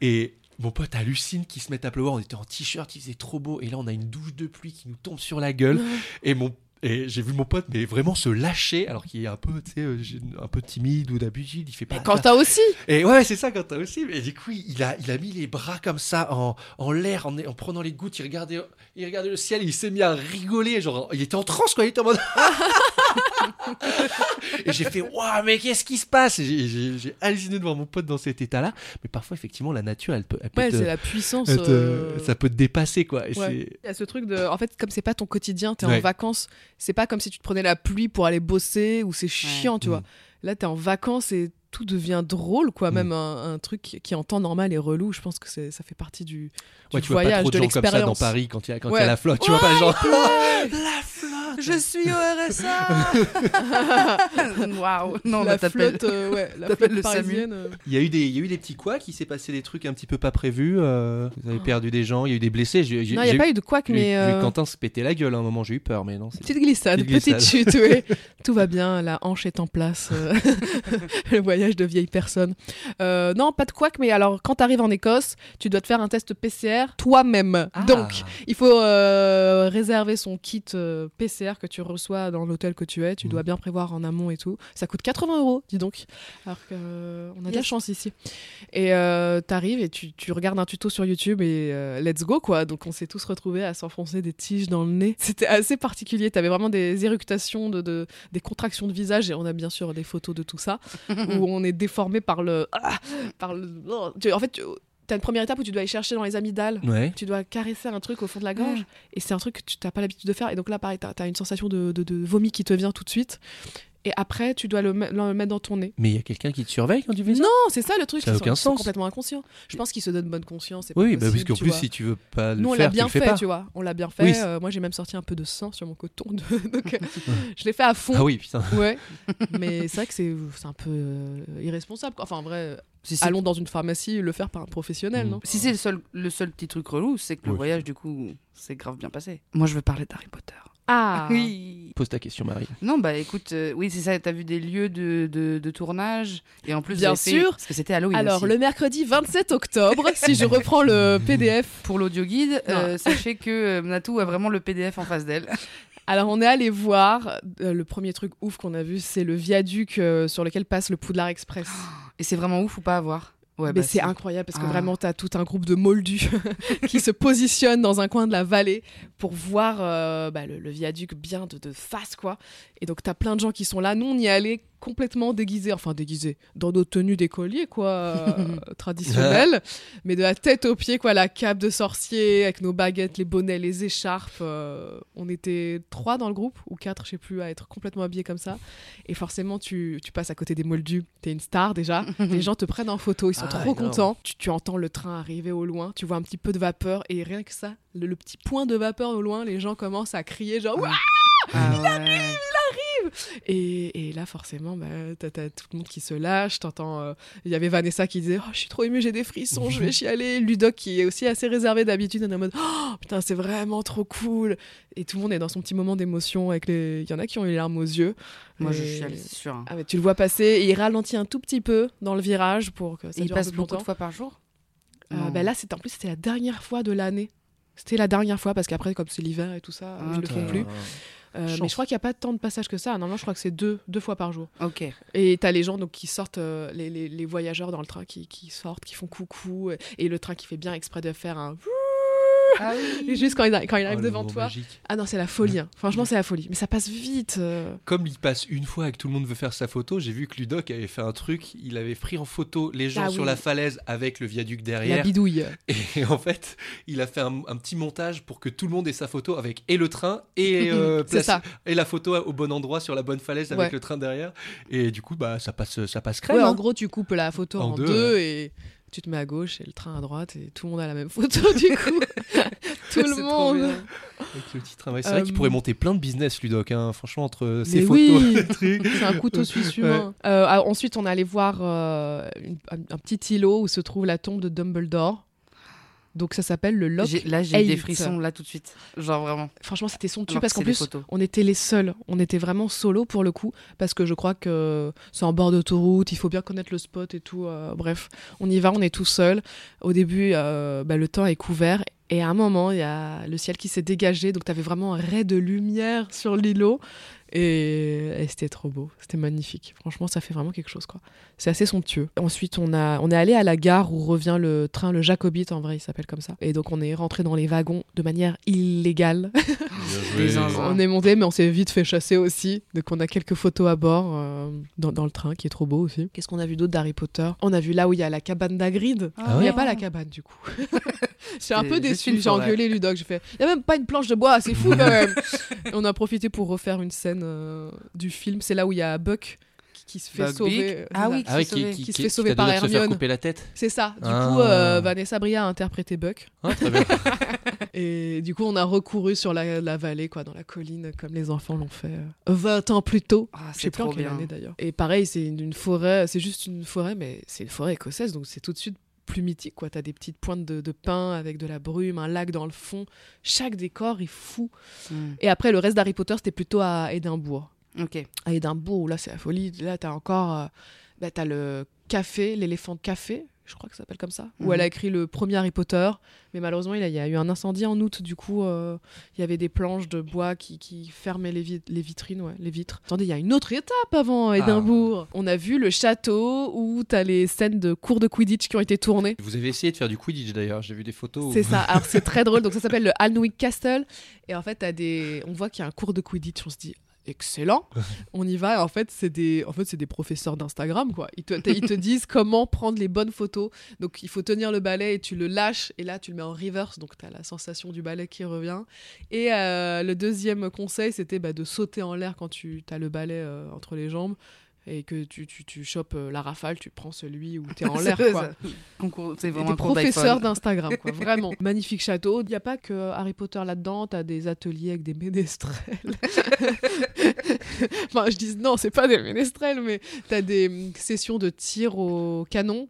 et mon pote hallucine qui se met à pleuvoir. On était en t-shirt, il faisait trop beau. Et là, on a une douche de pluie qui nous tombe sur la gueule. Et mon et j'ai vu mon pote mais vraiment se lâcher alors qu'il est un peu tu sais euh, un peu timide ou d'habitude il fait pas Quand t'as aussi. et ouais c'est ça quand t'as aussi mais du coup il a il a mis les bras comme ça en, en l'air en, en prenant les gouttes il regardait il regardait le ciel et il s'est mis à rigoler genre il était en transe quoi il était en mode et j'ai fait waouh mais qu'est-ce qui se passe? J'ai- halluciné de voir mon pote dans cet état là mais parfois effectivement la nature elle peut, elle peut Ouais, c'est la puissance. te- euh, ça peut te dépasser quoi et ouais. c'est Il y a ce truc de. En fait, comme c'est pas ton quotidien, t'es Ouais. en vacances. C'est pas comme si tu te prenais la pluie pour aller bosser ou c'est chiant, tu Mm. vois. Là, t'es en vacances et tout devient drôle, quoi. Mm. Même un, un truc qui en temps normal est relou. Je pense que ça fait partie du, du Ouais, tu vois pas voyage, trop de, de gens comme ça dans l'expérience. Paris quand il y a, quand il y Ouais. a la flotte. Tu vois pas les gens. La flotte Je suis au RSA Waouh Non, la bah, flotte, euh, ouais, la flotte le parisienne. euh. Il y a eu des, il y a eu des petits couacs, il s'est passé des trucs un petit peu pas prévus. euh, vous avez perdu des gens, il y a eu des blessés. Non, il n'y a pas eu- de j'ai eu- mais. j'ai eu euh, Quentin se péter la gueule à un moment, j'ai eu peur, mais non. c'est- Petite glissade, Petite petite glissade. chute, oui. Tout va bien, la hanche est en place. le voyage de vieille personne. Euh, non, pas de couac, mais alors quand tu arrives en Écosse, tu dois te faire un test PCR toi-même. Ah. Donc, il faut euh, réserver son kit euh, PCR que tu reçois dans l'hôtel que tu es. Tu Mhm. dois bien prévoir en amont et tout. Ça coûte 80 euros, dis donc. Alors que, euh, on a de la chance ici. Et euh, t'arrives et tu, tu regardes un tuto sur YouTube et euh, let's go quoi. Donc on s'est tous retrouvés à s'enfoncer des tiges dans le nez. C'était assez particulier. T'avais vraiment des éructations, de, de- des contractions de visage et on a bien sûr des photos de tout ça où on est déformé par le, ah, par le. oh. Tu- En fait, tu as une première étape où tu dois aller chercher dans les amygdales. Ouais. Tu dois caresser un truc au fond de la gorge et c'est un truc que tu n'as pas l'habitude de faire. Et donc là, pareil, tu as, une sensation de, de- de vomi qui te vient tout de suite. Et après, tu dois le, me- le mettre dans ton nez. Mais il y a quelqu'un qui te surveille quand tu fais ça Non, c'est ça le truc. Ça a ils sont- aucun sont sens. complètement inconscients. Je pense qu'ils se donnent bonne conscience. Oui, bah, parce qu'en plus, vois. si tu veux pas le Nous, on faire, l'a bien tu le fais fait, pas. tu vois. On l'a bien fait. Oui. Euh, moi, j'ai même sorti un peu de sang sur mon coton. de- Donc, euh, je l'ai fait à fond. Ah oui, putain. Ouais. Mais c'est vrai que c'est un peu euh, irresponsable. quoi. Enfin, en vrai, Si allons dans une pharmacie le faire par un professionnel, Mm. non si c'est le seul, le seul petit truc relou, c'est que le Oui. voyage, du coup, c'est grave bien passé. Moi, je veux parler d'Harry Potter. Ah Oui. Pose ta question, Marie. Non, bah écoute, euh, oui, c'est ça, t'as vu des lieux de, de, de tournage. Et en plus, Bien fait- sûr. Parce que c'était Halloween. Alors, aussi. le mercredi 27 octobre, si je reprends le PDF, Pour l'audio guide, euh, sachez que euh, Natou a vraiment le PDF en face d'elle. alors on est allé voir, euh, le premier truc ouf qu'on a vu, c'est le viaduc euh, sur lequel passe le Poudlard Express. Et c'est vraiment ouf ou pas à voir? Ouais, Mais bah, c'est incroyable parce que Ah. vraiment, tu as tout un groupe de moldus qui se positionnent dans un coin de la vallée pour voir euh, bah, le, le viaduc bien de, de face, quoi. Et donc, tu as plein de gens qui sont là. Nous, on y allés complètement déguisés, enfin déguisés, dans nos tenues d'écoliers, quoi, euh, traditionnelles, mais de la tête aux pieds, quoi, la cape de sorcier, avec nos baguettes, les bonnets, les écharpes. euh, on était trois dans le groupe, ou quatre, je sais plus, à être complètement habillés comme ça. Et forcément, tu, tu passes à côté des moldus. T'es une star déjà. Les gens te prennent en photo, ils sont Ah, trop énorme. contents. Tu, tu entends le train arriver au loin, tu vois un petit peu de vapeur, et rien que ça, le, le petit point de vapeur au loin, les gens commencent à crier genre Ah ouais. Et, et là, forcément, bah, t'as, t'as tout le monde qui se lâche. T'entends, euh, il y avait Vanessa qui disait, oh, je suis trop émue, j'ai des frissons, je vais chialer. Ludoc qui est aussi assez réservé d'habitude, en mode, oh, putain, c'est vraiment trop cool. Et tout le monde est dans son petit moment d'émotion. Avec les, il y en a qui ont eu les larmes aux yeux. Moi, je Et- allée, c'est sûr. hein. Ah, mais tu le vois passer, et il ralentit un tout petit peu dans le virage pour que ça Et il dure un passe peu beaucoup de fois par jour? Euh, bah là, c'était en plus c'était la dernière fois de l'année. C'était la dernière fois parce qu'après, comme c'est l'hiver et tout ça, Ah, je le fais plus. Euh, mais je crois qu'il n'y a pas tant de passages que ça. Normalement, je crois que c'est deux, deux fois par jour. Ok. Et t'as les gens donc qui sortent, euh, les, les- les voyageurs dans le train qui, qui sortent, qui font coucou, et, et le train qui fait bien exprès de faire un. Ah Et juste quand il, a- quand il arrive Oh, devant toi. magique. Ah non, c'est la folie. hein. Franchement, c'est la folie. Mais ça passe vite. euh. Comme il passe une fois et que tout le monde veut faire sa photo, j'ai vu que Ludoc avait fait un truc. Il avait pris en photo les gens Ah sur oui. la falaise avec le viaduc La derrière. bidouille. Et en fait, il a fait un, un petit montage pour que tout le monde ait sa photo avec et le train et, euh, ça. et la photo au bon endroit sur la bonne falaise avec Ouais. le train derrière. Et du coup, bah ça passe, ça passe crème. Ouais, hein. en gros, tu coupes la photo En en, deux, deux, et tu te mets à gauche et le train à droite et tout le monde a la même photo du coup. tout le monde. Avec le petit c'est vrai qu'il Euh, pourrait monter plein de business, Ludoc. hein. Franchement, entre ses photos, oui. trucs. C'est un couteau suisse humain. Euh, ah, ensuite, on est allé voir euh, une- un, un petit îlot où se trouve la tombe de Dumbledore. Donc ça s'appelle le. J'ai- Là, j'ai eu des frissons, là, tout de suite. Genre, vraiment. Franchement, c'était somptueux Alors parce que qu'en plus, on était les seuls. On était vraiment solo pour le coup parce que je crois que c'est en bord d'autoroute, il faut bien connaître le spot et tout. euh, bref, on y va, on est tout seul. Au début, euh, bah, le temps est couvert et à un moment, il y a le ciel qui s'est dégagé, donc tu avais vraiment un ray de lumière sur l'îlot. Et, et c'était trop beau, c'était magnifique. Franchement, ça fait vraiment quelque chose, quoi. C'est assez somptueux. Ensuite, on, a, on est allé à la gare où revient le train, le Jacobite, en vrai, il s'appelle comme ça. Et donc, on est rentré dans les wagons de manière illégale. On est monté, mais on s'est vite fait chasser aussi. Donc, on a quelques photos à bord euh, dans, dans le train, qui est trop beau aussi. Qu'est-ce qu'on a vu d'autre d'Harry Potter? On a vu là où il y a la cabane d'Hagrid. Ah Il n'y a pas la cabane, du coup. J'ai un peu déçu. J'ai engueulé Ludoc. J'ai fait, il n'y a même pas une planche de bois, c'est fou quand même. Et on a profité pour refaire une scène euh, du film. C'est là où il y a Buck qui, qui se fait Buck sauver. Big. Ah oui. Ah se qui, qui se fait sauver a par se faire Hermione. couper la tête. C'est ça. Du Ah. coup, euh, Vanessa Bria a interprété Buck. Ah, très bien. Et du coup, on a recouru sur la, la vallée, quoi, dans la colline, comme les enfants l'ont fait euh, 20 ans plus tôt. Ah, Je sais c'est plus en trop quelle bien. année d'ailleurs. Et pareil, c'est une, une forêt, c'est juste une forêt, mais c'est une forêt écossaise, donc c'est tout de suite plus mythique, quoi. T'as des petites pointes de, de pin avec de la brume, un lac dans le fond. Chaque décor est fou. Hmm. Et après, le reste d'Harry Potter, c'était plutôt à Édimbourg. Ok. À Édimbourg, là, c'est la folie. Là, t'as encore, euh, bah, t'as le café, l'éléphant de café. Je crois que ça s'appelle comme ça. Où Mhm. elle a écrit le premier Harry Potter. Mais malheureusement, il y a, eu un incendie en août. Du coup, euh, il y avait des planches de bois qui, qui fermaient les, les vitrines, ouais, les vitres. Attendez, il y a une autre étape avant Édimbourg. On a vu le château où t'as les scènes de cours de Quidditch qui ont été tournées. Vous avez essayé de faire du Quidditch d'ailleurs, j'ai vu des photos. où- C'est ça. Alors c'est très drôle. Donc ça s'appelle le Alnwick Castle. Et en fait, t'as des... on voit qu'il y a un cours de Quidditch. On se dit excellent. On y va. En fait, c'est des, en fait, c'est des professeurs d'Instagram quoi. Ils te... ils te disent comment prendre les bonnes photos. Donc il faut tenir le balai et tu le lâches et là tu le mets en reverse. Donc t'as la sensation du balai qui revient. Et euh, le deuxième conseil, c'était bah, de sauter en l'air quand tu as le balai euh, entre les jambes. Et que tu, tu, tu chopes euh, la rafale, tu prends celui où t'es en l'air. C'est quoi. ça. Concours- C'est Et vraiment un d'iPhone. d'Instagram, quoi. Vraiment. Magnifique château. Il n'y a pas que Harry Potter là-dedans. T'as des ateliers avec des ménestrels. enfin, je dis non, c'est pas des ménestrels, mais t'as des hum, sessions de tir au canon.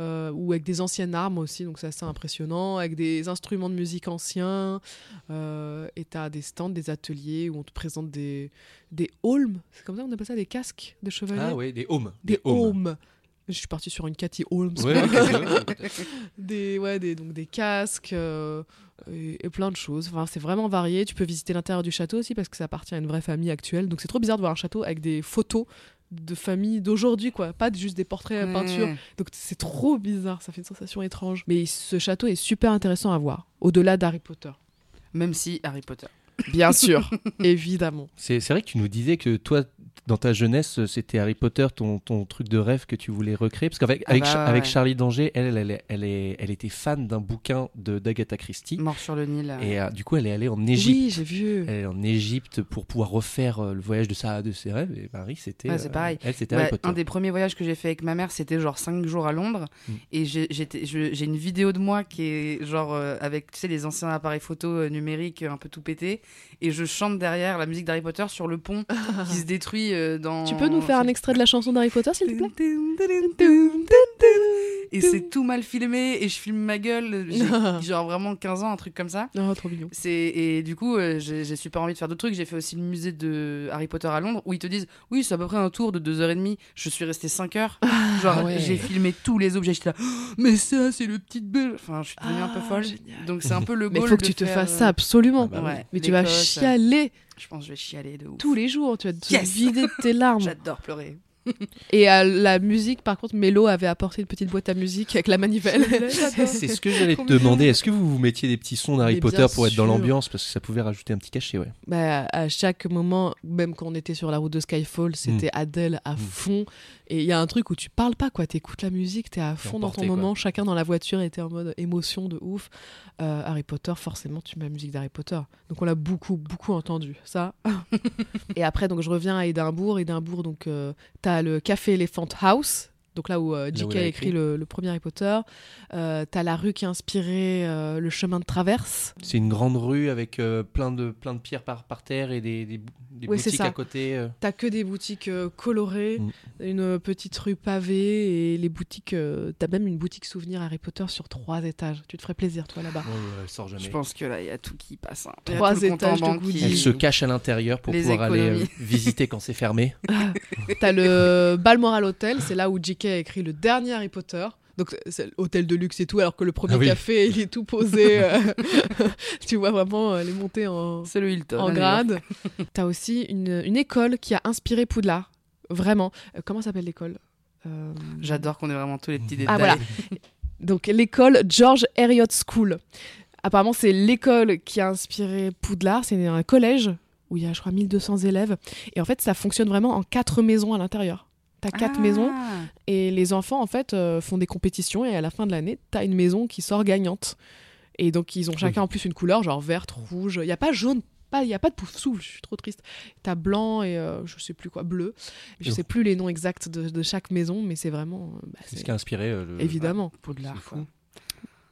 Euh, ou avec des anciennes armes aussi, donc c'est assez impressionnant, avec des instruments de musique anciens, euh, et t'as des stands, des ateliers où on te présente des, des holmes, c'est comme ça qu'on appelle ça, des casques de chevalier Ah ouais, des homes. Des homes. holmes. Je suis partie sur une Cathy Holmes. Ouais. des, ouais, des, donc des casques euh, et, et plein de choses. Enfin, c'est vraiment varié. Tu peux visiter l'intérieur du château aussi parce que ça appartient à une vraie famille actuelle. Donc c'est trop bizarre de voir un château avec des photos de famille d'aujourd'hui, quoi. Pas juste des portraits à Ouais. peinture. Donc c'est trop bizarre. Ça fait une sensation étrange. Mais ce château est super intéressant à voir. Au-delà d'Harry Potter. Même si Harry Potter. Bien sûr. Évidemment. C'est c'est vrai que tu nous disais que toi, dans ta jeunesse, c'était Harry Potter, ton, ton truc de rêve que tu voulais recréer? Parce qu'avec Ah bah Cha- ouais. avec Charlie Danger, elle, elle, elle, elle, est- elle était fan d'un bouquin de d'Agatha Christie. Mort sur le Nil. euh. Et euh, du coup, elle est allée en Égypte. Oui, j'ai vu. Elle est en Égypte pour pouvoir refaire euh, le voyage de, sa, de ses rêves. Et Marie, c'était. Ouais, c'est euh, pareil. Elle, c'était Ouais, Harry Potter. un des premiers voyages que j'ai fait avec ma mère, c'était genre 5 jours à Londres. Mm. Et j'ai une vidéo de moi qui est genre euh, avec tu sais, les anciens appareils photo euh, numériques euh, un peu tout pété. Et je chante derrière la musique d'Harry Potter sur le pont qui se détruit euh, dans. Tu peux nous faire un extrait de la chanson d'Harry Potter, s'il te plaît Et c'est tout mal filmé et je filme ma gueule. Genre vraiment 15 ans, un truc comme ça. Oh, trop mignon. Et du coup euh, j'ai super envie de faire d'autres trucs. J'ai fait aussi le musée de Harry Potter à Londres où ils te disent oui c'est à peu près un tour de 2h30. Je suis restée 5 heures. Genre ouais. j'ai filmé tous les objets. J'étais là Oh, mais ça c'est le petit belle. Enfin je suis devenue un peu Ah, folle. génial. Donc c'est un peu le Mais il goal faut que tu te fasses euh, ça absolument. Ah bah ouais, Mais tu vas chialer Je pense que je vais chialer de ouf. tous les jours. Tu vas te Yes vider de tes larmes. J'adore pleurer. Et à la musique, par contre, Mélo avait apporté une petite boîte à musique avec la manivelle. C'est ce que j'allais te demander. Est-ce que vous vous mettiez des petits sons d'Harry Potter pour être dans l'ambiance? Parce que ça pouvait rajouter un petit cachet, ouais. Bah, à chaque moment, même quand on était sur la route de Skyfall, c'était Adele à fond. Et il y a un truc où tu parles pas, quoi. T'écoutes la musique, t'es à fond dans ton quoi. moment. Chacun dans la voiture était en mode émotion de ouf. Euh, Harry Potter, forcément, tu mets la musique d'Harry Potter. Donc on l'a beaucoup, beaucoup entendu, ça. et après, donc je reviens à Édimbourg. Édimbourg, donc euh, t'as le café Elephant House. Donc là où euh, J.K. a écrit écrit. le, le premier Harry Potter. Euh, t'as la rue qui a inspiré euh, le chemin de traverse. C'est une grande rue avec euh, plein, de, plein de pierres par, par terre et des, des, des Ouais, c'est boutiques ça. à côté. euh. T'as que des boutiques euh, colorées, Mm. une petite rue pavée et les boutiques. euh, T'as même une boutique souvenir Harry Potter sur trois étages. Tu te ferais plaisir, toi, là-bas. Ouais, elle sort jamais. Je pense que là il y a tout qui passe. hein. Trois étages de goodies. Elle se cache à l'intérieur pour Les pouvoir aller euh, visiter quand c'est fermé. T'as le Balmoral Hotel, c'est là où J.K. a écrit le dernier Harry Potter. Donc c'est l'hôtel de luxe et tout, alors que le premier Ah oui. café, il est tout posé. euh, tu vois vraiment euh, les montées en, C'est le Hilton. en grade. T'as aussi une, une école qui a inspiré Poudlard. Vraiment. Euh, comment s'appelle l'école Euh, J'adore qu'on ait vraiment tous les petits détails. Ah voilà. Donc l'école George Heriot School. Apparemment c'est l'école qui a inspiré Poudlard. C'est un collège où il y a je crois 1200 élèves. Et en fait ça fonctionne vraiment en quatre maisons à l'intérieur. T'as quatre Ah. maisons et les enfants en fait euh, font des compétitions et à la fin de l'année t'as une maison qui sort gagnante. Et donc ils ont chacun en plus une couleur genre verte, rouge. Il y a pas jaune. Il n'y a pas de pouf souffle, je suis trop triste. T'as blanc et euh, je sais plus quoi, bleu. Je Oh. sais plus les noms exacts de, de chaque maison, mais c'est vraiment. euh, bah, C'est ce qui a inspiré euh, le. Évidemment. Poudlard. C'est fou. quoi.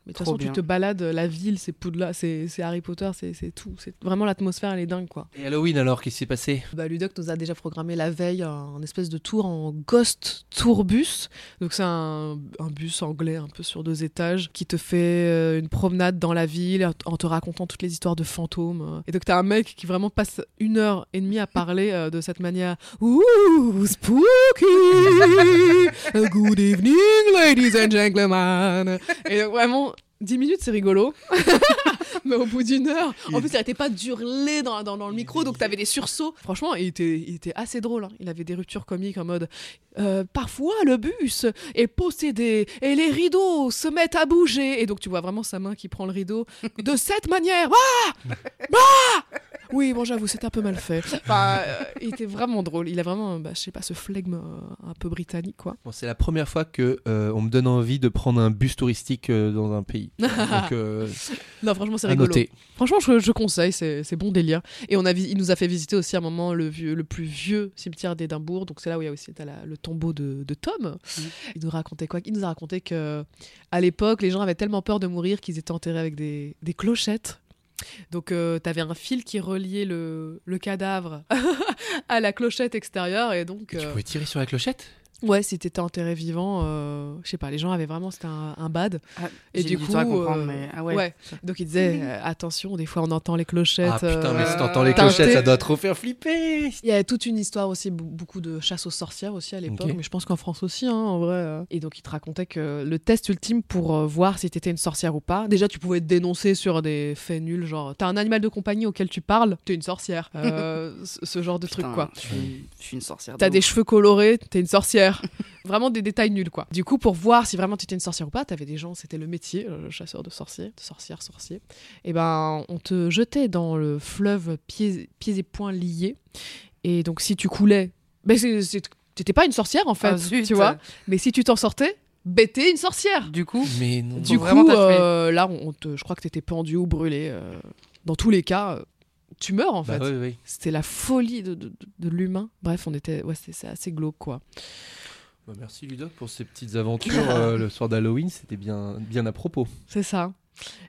Mais de toute façon, tu bien. te balades, la ville, c'est Poudlard, c'est c'est Harry Potter, c'est c'est tout. C'est vraiment l'atmosphère, elle est dingue, quoi. Et Halloween alors, qu'est-ce qui s'est passé? Bah, Ludoc nous a déjà programmé la veille un, un espèce de tour en Ghost Tourbus. Donc c'est un, un bus anglais un peu sur deux étages qui te fait euh, une promenade dans la ville en te racontant toutes les histoires de fantômes. Et donc t'as un mec qui vraiment passe une heure et demie à parler euh, de cette manière. Ouh, spooky! Good evening, ladies and gentlemen! Et donc vraiment, 10 minutes, c'est rigolo. Mais au bout d'une heure, en plus, il n'arrêtait pas d'hurler dans, dans, dans le micro, donc t'avais des sursauts. Franchement, il était, il était assez drôle. hein. Il avait des ruptures comiques en mode euh, Parfois, le bus est possédé et les rideaux se mettent à bouger. Et donc, tu vois vraiment sa main qui prend le rideau de cette manière. Ah Ah oui, bon, j'avoue, c'était un peu mal fait. Enfin, euh, il était vraiment drôle. Il a vraiment, bah, je sais pas, ce flegme euh, un peu britannique, quoi. Bon, C'est la première fois que euh, on me donne envie de prendre un bus touristique euh, dans un pays. Donc, euh, Non, franchement, c'est rigolo. noter. Franchement, je, je conseille, c'est c'est bon délire. Et on a, il nous a fait visiter aussi à un moment le, vieux, le plus vieux cimetière d'Édimbourg. Donc c'est là où il y a aussi la- le tombeau de, de Tom. Il nous racontait quoi? Il nous a raconté que à l'époque, les gens avaient tellement peur de mourir qu'ils étaient enterrés avec des, des clochettes. Donc tu t'avais un fil qui reliait le, le cadavre à la clochette extérieure et donc Tu euh, pouvais tirer sur la clochette? Ouais si t'étais enterré vivant, euh, je sais pas, les gens avaient vraiment c'était un, un bad. Ah, Et j'ai du du coup, temps à comprendre, euh, mais ah ouais. ouais. Donc il disait euh, attention, des fois on entend les clochettes. Ah putain, mais si euh, t'entends les clochettes, ça doit trop faire flipper Il y a toute une histoire aussi, beaucoup de chasse aux sorcières aussi à l'époque, Ok. mais je pense qu'en France aussi, hein, en vrai. euh. Et donc il te racontait que le test ultime pour voir si t'étais une sorcière ou pas, déjà tu pouvais te dénoncer sur des faits nuls, genre t'as un animal de compagnie auquel tu parles, t'es une sorcière. Euh, ce genre de Putain, truc quoi. Je suis, une sorcière. T'as de des cheveux colorés, t'es une sorcière. Vraiment des détails nuls, quoi. Du coup, pour voir si vraiment t'étais une sorcière ou pas, t'avais des gens, c'était le métier, le chasseur de sorciers, de sorcières, sorciers. Et ben, on te jetait dans le fleuve pieds, pieds et poings liés. Et donc, si tu coulais, Mais c'est- c'est- t'étais pas une sorcière en fait, Ah, tu vois. Mais si tu t'en sortais, ben t'es une sorcière. Du coup, Mais non. Du coup, euh, là, on te- je crois que t'étais pendu ou brûlé. euh, dans tous les cas, euh, tu meurs en Bah fait. oui, oui. C'était la folie de, de- l'humain. Bref, on était, ouais, c'est c'est assez glauque quoi. Bah, merci Ludoc pour ces petites aventures euh, le soir d'Halloween, c'était bien, bien à propos. C'est ça.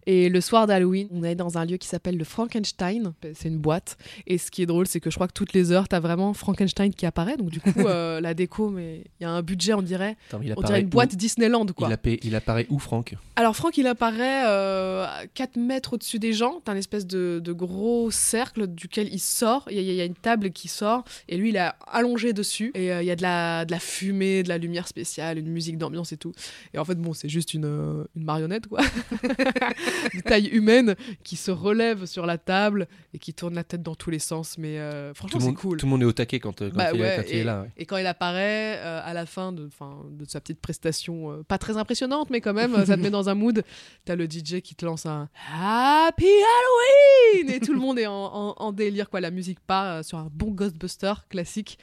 Et le soir d'Halloween, on est dans un lieu qui s'appelle le Frankenstein. C'est une boîte. Et ce qui est drôle, c'est que je crois que toutes les heures, t'as vraiment Frankenstein qui apparaît. Donc du coup, euh, la déco, mais il y a un budget, on dirait, Attends, il on dirait une où boîte Disneyland quoi. Il, appa- il apparaît où, Franck? Alors Franck, il apparaît euh, à 4 mètres au-dessus des gens. T'as un espèce de, de gros cercle duquel il sort. Il y, a- il y a une table qui sort et lui, il est allongé dessus. Et euh, il y a de la, de la fumée, de la lumière spéciale, une musique d'ambiance et tout. Et en fait, bon, c'est juste une, euh, une marionnette, quoi. de taille humaine qui se relève sur la table et qui tourne la tête dans tous les sens. Mais euh, franchement, c'est cool. tout le monde est au taquet quand, euh, quand Bah il, est- ouais, quand il est et, là. ouais. et quand il apparaît euh, à la fin de, 'fin, de sa petite prestation, euh, pas très impressionnante, mais quand même, ça te met dans un mood. T'as le DJ qui te lance un Happy Halloween Et tout le monde est en, en- en délire, quoi. La musique part sur un bon Ghostbuster classique.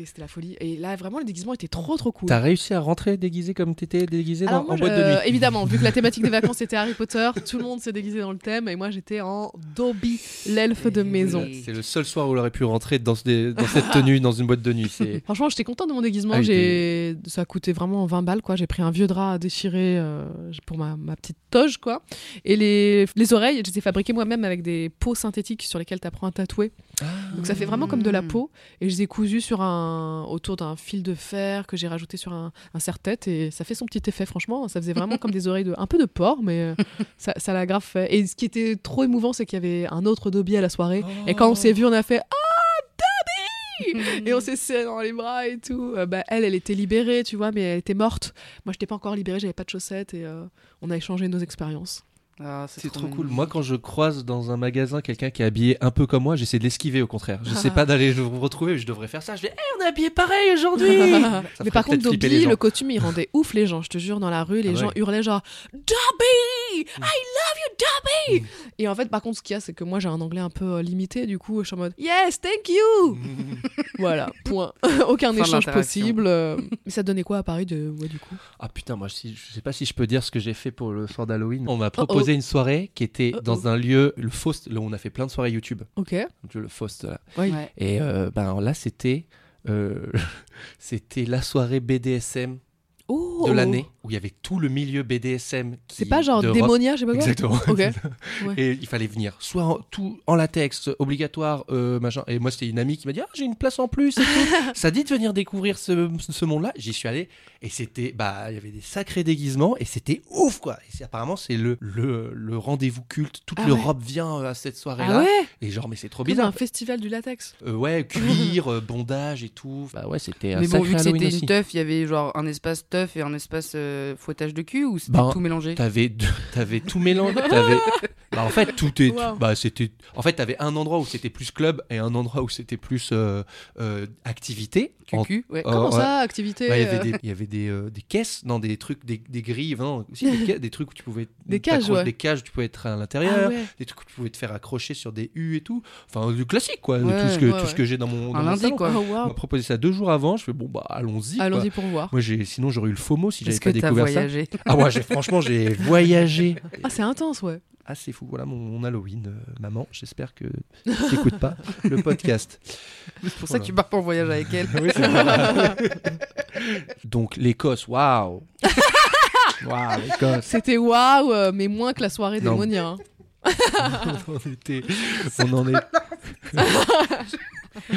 Et c'était la folie. Et là, vraiment, le déguisement était trop, trop cool. T'as réussi à rentrer déguisé comme t'étais déguisé dans, moi, en boîte de nuit Évidemment, vu que la thématique des vacances était Harry Potter, tout le monde s'est déguisé dans le thème et moi j'étais en Dobby, l'elfe de maison. oui. C'est le seul soir où il aurait pu rentrer dans, ce- dans cette tenue, dans une boîte de nuit. C'est... Franchement, j'étais contente de mon déguisement. Ah, j'ai... Ça a coûté vraiment 20 balles, quoi. J'ai pris un vieux drap à déchirer euh, pour ma, ma petite toge, quoi. Et les, les oreilles, je les ai fabriquées moi-même avec des peaux synthétiques sur lesquelles tu apprends à tatouer. Donc ça fait vraiment comme de la peau. Et je les ai cousues sur un... autour d'un fil de fer que j'ai rajouté sur un, un serre-tête. Et ça fait son petit effet, franchement. Ça faisait vraiment comme des oreilles de... un peu de porc, mais euh, ça, ça l'a grave fait. Et ce qui était trop émouvant, c'est qu'il y avait un autre Dobby à la soirée. Et quand on s'est vu, on a fait et on s'est serré dans les bras et tout. Euh, bah, elle, elle était libérée, tu vois, mais elle était morte. Moi, je n'étais pas encore libérée, j'avais pas de chaussettes et euh, on a échangé nos expériences. Ah, C'est trop cool. Moi, quand je croise dans un magasin quelqu'un qui est habillé un peu comme moi, j'essaie de l'esquiver au contraire. Je sais pas d'aller le retrouver, je devrais faire ça. Je vais, hey, on est habillé pareil aujourd'hui. Mais par contre, Dobby, le costume, il rendait ouf les gens. Je te jure, dans la rue, les Ah gens ouais. hurlaient genre Dobby I love you, Dobby Et en fait, par contre, ce qu'il y a, c'est que moi, j'ai un anglais un peu euh, limité. Du coup, je suis en mode Yes, thank you Voilà, point. Aucun Fin échange possible. euh. Mais ça donnait quoi à Paris de... ouais, du coup? Ah putain, moi si, je sais pas si je peux dire ce que j'ai fait pour le soir d'Halloween. On m'a proposé Oh, une soirée qui était Oh, dans un lieu, le Faust, là où on a fait plein de soirées YouTube. Ok. Le Faust, là. Oui. Ouais. Et euh, ben là, c'était euh, c'était la soirée BDSM Oh de l'année où il y avait tout le milieu BDSM. qui- C'est pas genre d'Europe. démonia, je sais pas quoi Exactement. Ouais. Et il fallait venir soit en, tout en latex, obligatoire, euh, machin. Et moi, c'était une amie qui m'a dit Ah, j'ai une place en plus. et tout. Ça dit de venir découvrir ce, ce monde-là. J'y suis allé et c'était, bah, il y avait des sacrés déguisements et c'était ouf, quoi. Et apparemment, c'est le, le, le rendez-vous culte. Toute Ah l'Europe vient à cette soirée-là. Ah ouais Et genre, mais c'est trop Comme bizarre. un festival du latex. Euh, ouais, cuir, euh, bondage et tout. Bah ouais, c'était un Mais bon, vu que c'était une teuf, il y avait genre un espace teuf et un espace euh, fouettage de cul ou c'était Ben, tout mélangé? T'avais, tout mélangé. T'avais, bah en fait tout est, Wow. bah c'était, en fait t'avais un endroit où c'était plus club et un endroit où c'était plus euh, euh, activité. En- Cucu, ouais. Oh, Comment ça, activité Bah, il y avait des, il y avait des, euh, des caisses, non des trucs, des, des grilles, non, aussi des, trucs où tu pouvais, Des cages, ouais. des cages, où tu pouvais être à Ah l'intérieur, ouais. des trucs où tu pouvais te faire accrocher sur des U et tout. Enfin du classique quoi, tout ce que, ouais, tout ce ouais. que j'ai dans mon, dans Un mon lundi, salon. quoi. Oh, On wow. m'a proposé ça deux jours avant. Je fais bon bah allons-y. Allons-y pour voir. Moi j'ai, sinon j'aurais eu le FOMO si j'avais pas découvert ça. Ah ouais, j'ai- franchement, j'ai voyagé. Ah, c'est intense, ouais. Ah, c'est fou. Voilà mon, mon Halloween, euh, maman. J'espère que tu n'écoutes pas le podcast. C'est pour ça que tu pars pas en voyage avec elle. Donc, l'Écosse, waouh! Waouh, l'Écosse! C'était waouh, euh, mais moins que la soirée Non. démonia. hein. on, était, on en est.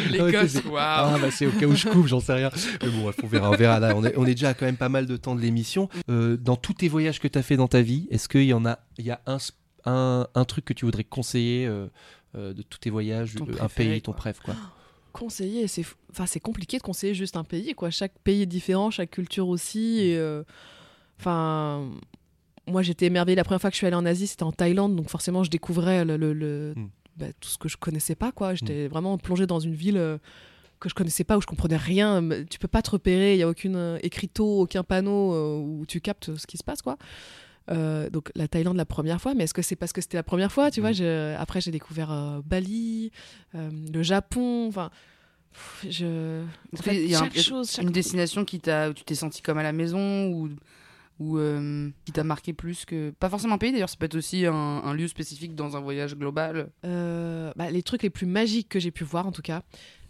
L'Écosse, c'est- waouh. Ah, bah c'est au cas où je coupe, j'en sais rien. Mais bon, on verra, on verra là. On est, on est déjà à quand même pas mal de temps de l'émission. Euh, dans tous tes voyages que tu as fait dans ta vie, est-ce qu'il y en a, il y a un, un, un truc que tu voudrais conseiller euh, euh, de tous tes voyages, Ton euh, un préféré, pays, ton préf, quoi? Conseiller, c'est enfin c'est compliqué de conseiller juste un pays quoi. Chaque pays est différent, chaque culture aussi et euh, enfin moi j'étais émerveillée la première fois que je suis allée en Asie, c'était en Thaïlande donc forcément je découvrais le, le- le- Mm. bah, tout ce que je connaissais pas quoi. J'étais vraiment plongée dans une ville que je connaissais pas où je comprenais rien. Mais Tu peux pas te repérer, il y a aucune écriteau, aucun panneau où tu captes ce qui se passe quoi. Euh, donc la Thaïlande la première fois, mais est-ce que c'est parce que c'était la première fois, tu vois Mm. je- Après j'ai découvert euh, Bali, euh, le Japon, enfin Je. En Est-ce fait, qu'il y a un- chaque chose, chaque Une destination qui t'a, où tu t'es senti comme à la maison ou, ou qui t'a marqué plus que. Pas forcément un pays d'ailleurs, ça peut être aussi un, un lieu spécifique dans un voyage global. Bah, les trucs les plus magiques que j'ai pu voir en tout cas,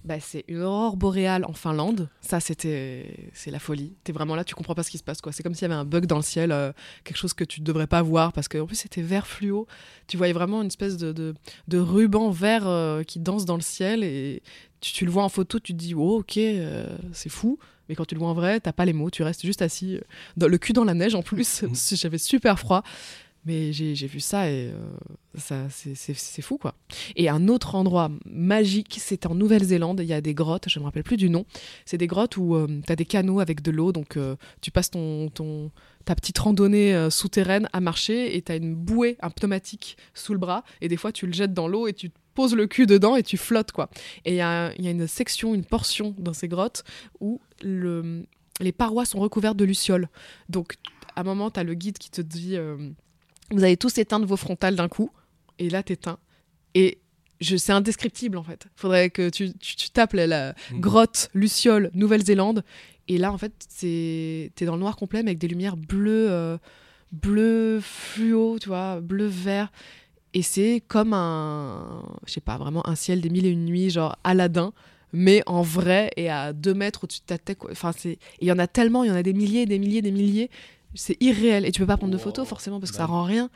bah, c'est une aurore boréale en Finlande. Ça, c'était, c'est la folie. T'es vraiment là, tu comprends pas ce qui se passe quoi. C'est comme s'il y avait un bug dans le ciel, euh, quelque chose que tu devrais pas voir parce qu'en plus c'était vert fluo. Tu voyais vraiment une espèce de, de, de ruban vert euh, qui danse dans le ciel et tu, tu le vois en photo, tu te dis oh, ok, euh, c'est fou. Mais quand tu le vois en vrai, t'as pas les mots, tu restes juste assis, dans le cul dans la neige en plus. J'avais super froid. Mais j'ai vu ça et euh, ça, c'est- fou quoi. Et un autre endroit magique, c'est en Nouvelle-Zélande. Il y a des grottes, je ne me rappelle plus du nom. C'est des grottes où tu as des canaux avec de l'eau. Donc euh, tu passes ton, ton, ta petite randonnée euh, souterraine à marcher et tu as une bouée, un pneumatique sous le bras. Et des fois, tu le jettes dans l'eau et tu te poses le cul dedans et tu flottes quoi. Et il y, y a une section, une portion dans ces grottes où le, les parois sont recouvertes de lucioles. Donc à un moment, tu as le guide qui te dit euh, Vous allez tous éteindre vos frontales d'un coup. Et là, t'éteins. Et je, c'est indescriptible en fait. Faudrait que tu, tu, tu tapes la, la Mhm. grotte, Luciole, Nouvelle-Zélande. Et là, en fait, c'est t'es dans le noir complet, mais avec des lumières bleues, euh, bleu fluo, tu vois, bleu vert. Et c'est comme un, je sais pas, vraiment un ciel des mille et une nuits, genre Aladdin, mais en vrai et à deux mètres au-dessus de ta tête. Enfin, c'est, il y en a tellement, il y en a des milliers, des milliers, des milliers. C'est irréel. Et tu peux pas prendre de photos forcément parce que ça Bah. rend rien.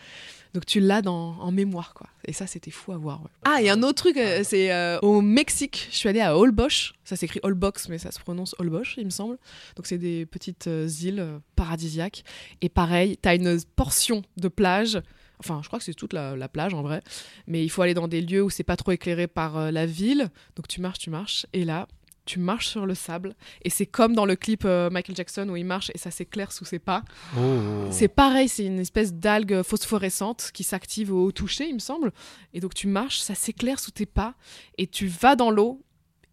Donc tu l'as dans, en mémoire, quoi. Et ça, c'était fou à voir. ouais. Ah, et un autre truc, euh, c'est euh, au Mexique. Je suis allée à Holbox. Ça s'écrit Holbox, mais ça se prononce Holbox, il me semble. Donc c'est des petites euh, îles paradisiaques. Et pareil, t'as une portion de plage. Enfin, je crois que c'est toute la, la plage en vrai. Mais il faut aller dans des lieux où c'est pas trop éclairé par la ville. Donc tu marches, tu marches. Et là, tu marches sur le sable. Et c'est comme dans le clip euh, Michael Jackson où il marche et ça s'éclaire sous ses pas. Oh. C'est pareil, c'est une espèce d'algue phosphorescente qui s'active au toucher, il me semble. Et donc tu marches, ça s'éclaire sous tes pas, et tu vas dans l'eau.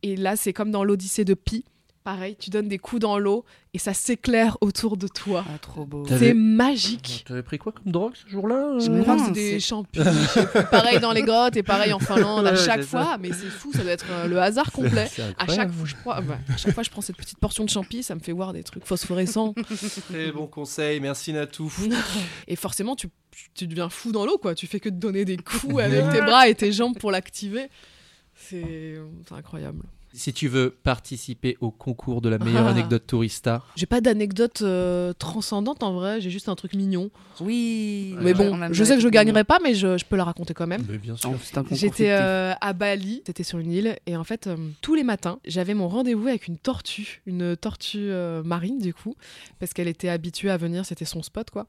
Et là, c'est comme dans l'Odyssée de Pi. Pareil, tu donnes des coups dans l'eau et ça s'éclaire autour de toi. Ah, trop beau. C'est magique. T'avais pris quoi comme drogue ce jour-là Je euh crois que c'est des champignons. je pareil dans les grottes et pareil en Finlande à chaque ça. fois. Mais c'est fou, ça doit être euh, le hasard complet. À chaque, fois, je prends, ouais, à chaque fois, je prends cette petite portion de champi, ça me fait voir des trucs phosphorescents. Très bon conseil, merci Natou. Et forcément, tu, tu deviens fou dans l'eau, quoi. Tu fais que de donner des coups avec tes bras et tes jambes pour l'activer. C'est incroyable. Si tu veux participer au concours de la meilleure Ah. anecdote tourista, J'ai pas d'anecdote euh, transcendante en vrai, j'ai juste un truc mignon. Oui. mais bon, je sais que je gagnerai pas, mais je, je peux la raconter quand même. mais bien sûr. mignons. C'est un concours J'étais euh, à Bali, c'était sur une île, et en fait, euh, tous les matins, j'avais mon rendez-vous avec une tortue, une tortue euh, marine du coup, parce qu'elle était habituée à venir, c'était son spot quoi.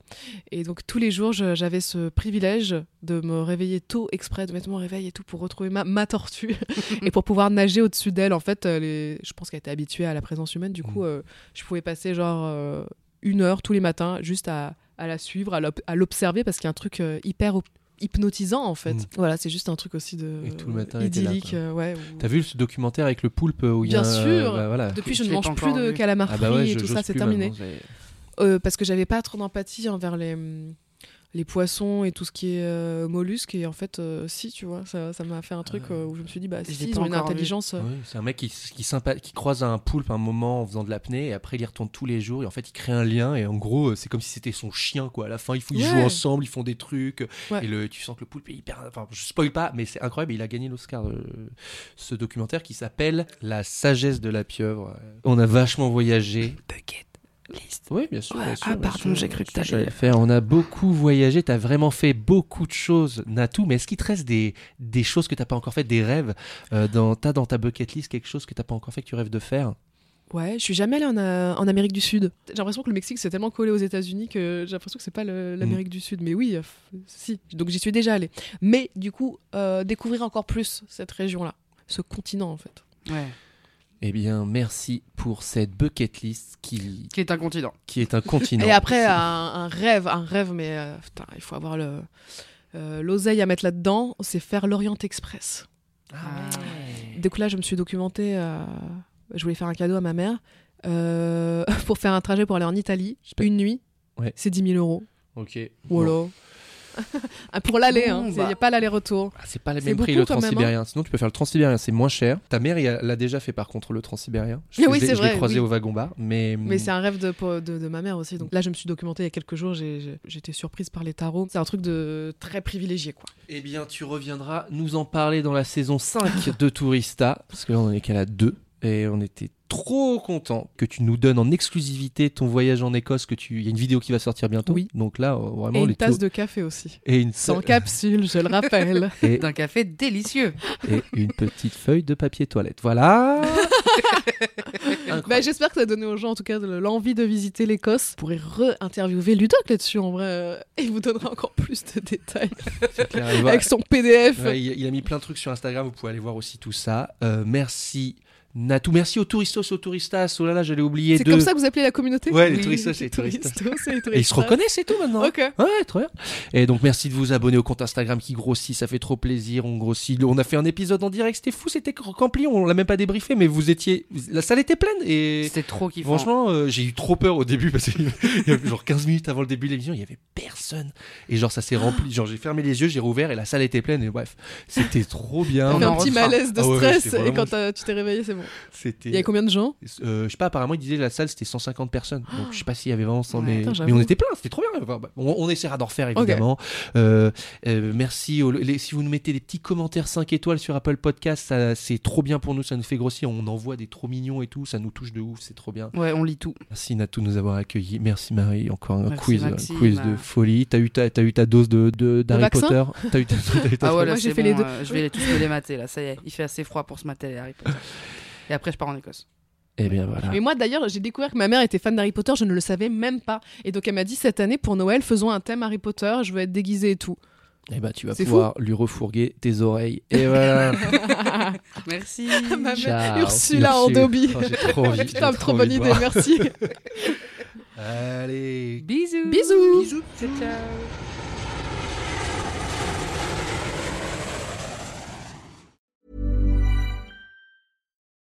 Et donc tous les jours, j'avais ce privilège de me réveiller tôt exprès, de mettre mon réveil et tout pour retrouver ma, ma tortue et pour pouvoir nager au-dessus d'elle. En fait, elle est- je pense qu'elle était habituée à la présence humaine, du coup, euh, je pouvais passer genre euh, une heure tous les matins juste à, à la suivre, à l'ob- à l'observer, parce qu'il y a un truc euh, hyper hypnotisant en fait. Mm. Voilà, c'est juste un truc aussi de Et tout le matin, idyllique, euh, ouais. où- T'as vu ce documentaire avec le poulpe où il y a Bien un- sûr. bah, voilà. Depuis, je ne mange plus de vu. calamari Ah bah ouais, et tout ça, c'est terminé. Euh, parce que j'avais pas trop d'empathie envers les, les poissons et tout ce qui est euh, mollusques. Et en fait, euh, si, tu vois, ça ça m'a fait un truc euh, où je me suis dit, bah, si, ils ont une intelligence. euh, Oui, c'est un mec qui, qui, sympa- qui croise un poulpe un moment en faisant de l'apnée et après il y retourne tous les jours et en fait il crée un lien et en gros c'est comme si c'était son chien quoi. À la fin ils, ils Ouais. jouent ensemble, ils font des trucs Ouais. et le, tu sens que le poulpe est hyper. Enfin je spoil pas mais c'est incroyable. Il a gagné l'Oscar euh, ce documentaire qui s'appelle La sagesse de la pieuvre. On a vachement voyagé. Bucket list. Oui bien sûr. Ouais, bien sûr, ah, bien pardon, j'ai cru que dire. le faire. On a beaucoup voyagé. T'as vraiment fait beaucoup de choses Natou. Mais est-ce qu'il te reste des, des choses que t'as pas encore faites, des rêves euh, dans, T'as dans ta bucket list quelque chose que t'as pas encore fait que tu rêves de faire? Ouais, je suis jamais allée en, euh, en Amérique du Sud. J'ai l'impression que le Mexique c'est tellement collé aux États-Unis que j'ai l'impression que c'est pas le- l'Amérique du Sud. Mais oui, euh, si. Donc j'y suis déjà allée. Mais du coup, euh, découvrir encore plus cette région-là, ce continent en fait. Ouais. Eh bien, merci pour cette bucket list qui, Qui est un continent. qui est un continent. Et après, un, un rêve, un rêve, mais euh, putain, il faut avoir le euh, l'oseille à mettre là-dedans, c'est faire l'Orient Express. Ah Donc là, je me suis documentée. euh, je voulais faire un cadeau à ma mère euh, pour faire un trajet pour aller en Italie. Une nuit, Ouais. c'est 10 000 euros. Ok. Voilà. Ah, Pour l'aller, hein. Il bah. n'y a pas l'aller-retour. Ah, c'est pas le même prix beaucoup le même, hein. transsibérien. Sinon, tu peux faire le transsibérien, c'est moins cher. Ta mère, l'a déjà fait par contre le transsibérien. Je, Ah oui, je l'ai- croisé oui. au wagon bar, mais. Mais c'est un rêve de, de, de ma mère aussi. Donc là, je me suis documentée il y a quelques jours. J'étais surprise par les tarots. C'est un truc de très privilégié, quoi. Eh bien, tu reviendras nous en parler dans la saison 5 de Tourista, parce que là, on en est qu'à la 2. Et on était trop content que tu nous donnes en exclusivité ton voyage en Écosse. Que tu, il y a une vidéo qui va sortir bientôt. Oui. Donc là, euh, vraiment Et une les tasse de café aussi. et une Sans capsule, je le rappelle. et, D'un café délicieux. et une petite feuille de papier toilette. Voilà. Bah, J'espère que ça a donné aux gens, en tout cas, de l'envie de visiter l'Écosse. Vous pourrez re-interviewer Ludoc là-dessus, en vrai. euh, Et il vous donnera encore plus de détails. C'est clair. Avec son PDF. Ouais, il a mis plein de trucs sur Instagram, vous pouvez aller voir aussi tout ça. Euh, merci Natou, merci aux touristos, aux touristas. Oh là là, j'allais oublier C'est de. comme ça que vous appelez la communauté Ouais, les Oui, touristos et les touristas. touristos et les Et ils se touristas. reconnaissent et tout maintenant. Ok. Ouais, très bien. Et donc merci de vous abonner au compte Instagram qui grossit, ça fait trop plaisir. On grossit. On a fait un épisode en direct, c'était fou, c'était rempli. On l'a même pas débriefé, mais vous étiez, la salle était pleine et C'était trop kiffant. Franchement, euh, j'ai eu trop peur au début parce qu'il y avait genre 15 minutes avant le début de l'émission, il y avait personne. Et genre ça s'est rempli, genre j'ai fermé les yeux, j'ai rouvert et la salle était pleine et bref, c'était trop bien. On un en petit malaise de Ah ouais, ouais, stress et quand tu t'es réveillé, c'est bon. C'était Il y avait combien de gens euh, je sais pas, apparemment il disait la salle c'était 150 personnes. Donc je sais pas s'il y avait vraiment 100 Ouais. mais, on était plein, c'était trop bien. Enfin, bah, on, on essaiera d'en refaire évidemment. Euh, euh, merci aux- les- si vous nous mettez des petits commentaires 5 étoiles sur Apple Podcast, c'est trop bien pour nous, ça nous fait grossir, on envoie des trop mignons et tout, ça nous touche de ouf, c'est trop bien. Ouais, on lit tout. Merci Natou de nous avoir accueillis. Merci Marie, encore un Merci, quiz, un Maxime. quiz de folie. T'as eu ta, t'as eu ta dose de, d'Harry Potter T'as eu ta, eu ta- Ah ouais, j'ai fait bon, les deux. je vais tous me les mater, là, ça y est. Il fait assez froid pour se mater les Harry Potter. Et après, je pars en Écosse. Eh bien voilà. Mais moi d'ailleurs, j'ai découvert que ma mère était fan d'Harry Potter, je ne le savais même pas. Et donc elle m'a dit cette année pour Noël, faisons un thème Harry Potter, je veux être déguisée et tout. Eh ben tu vas pouvoir lui refourguer tes oreilles. Et voilà. Merci. ma mère, Ciao. Ursula en. Dobby. Oh, j'ai trop envie. Putain, trop envie bonne idée, merci. Allez. Bisous. Bisous. Bisous. Ciao, ciao.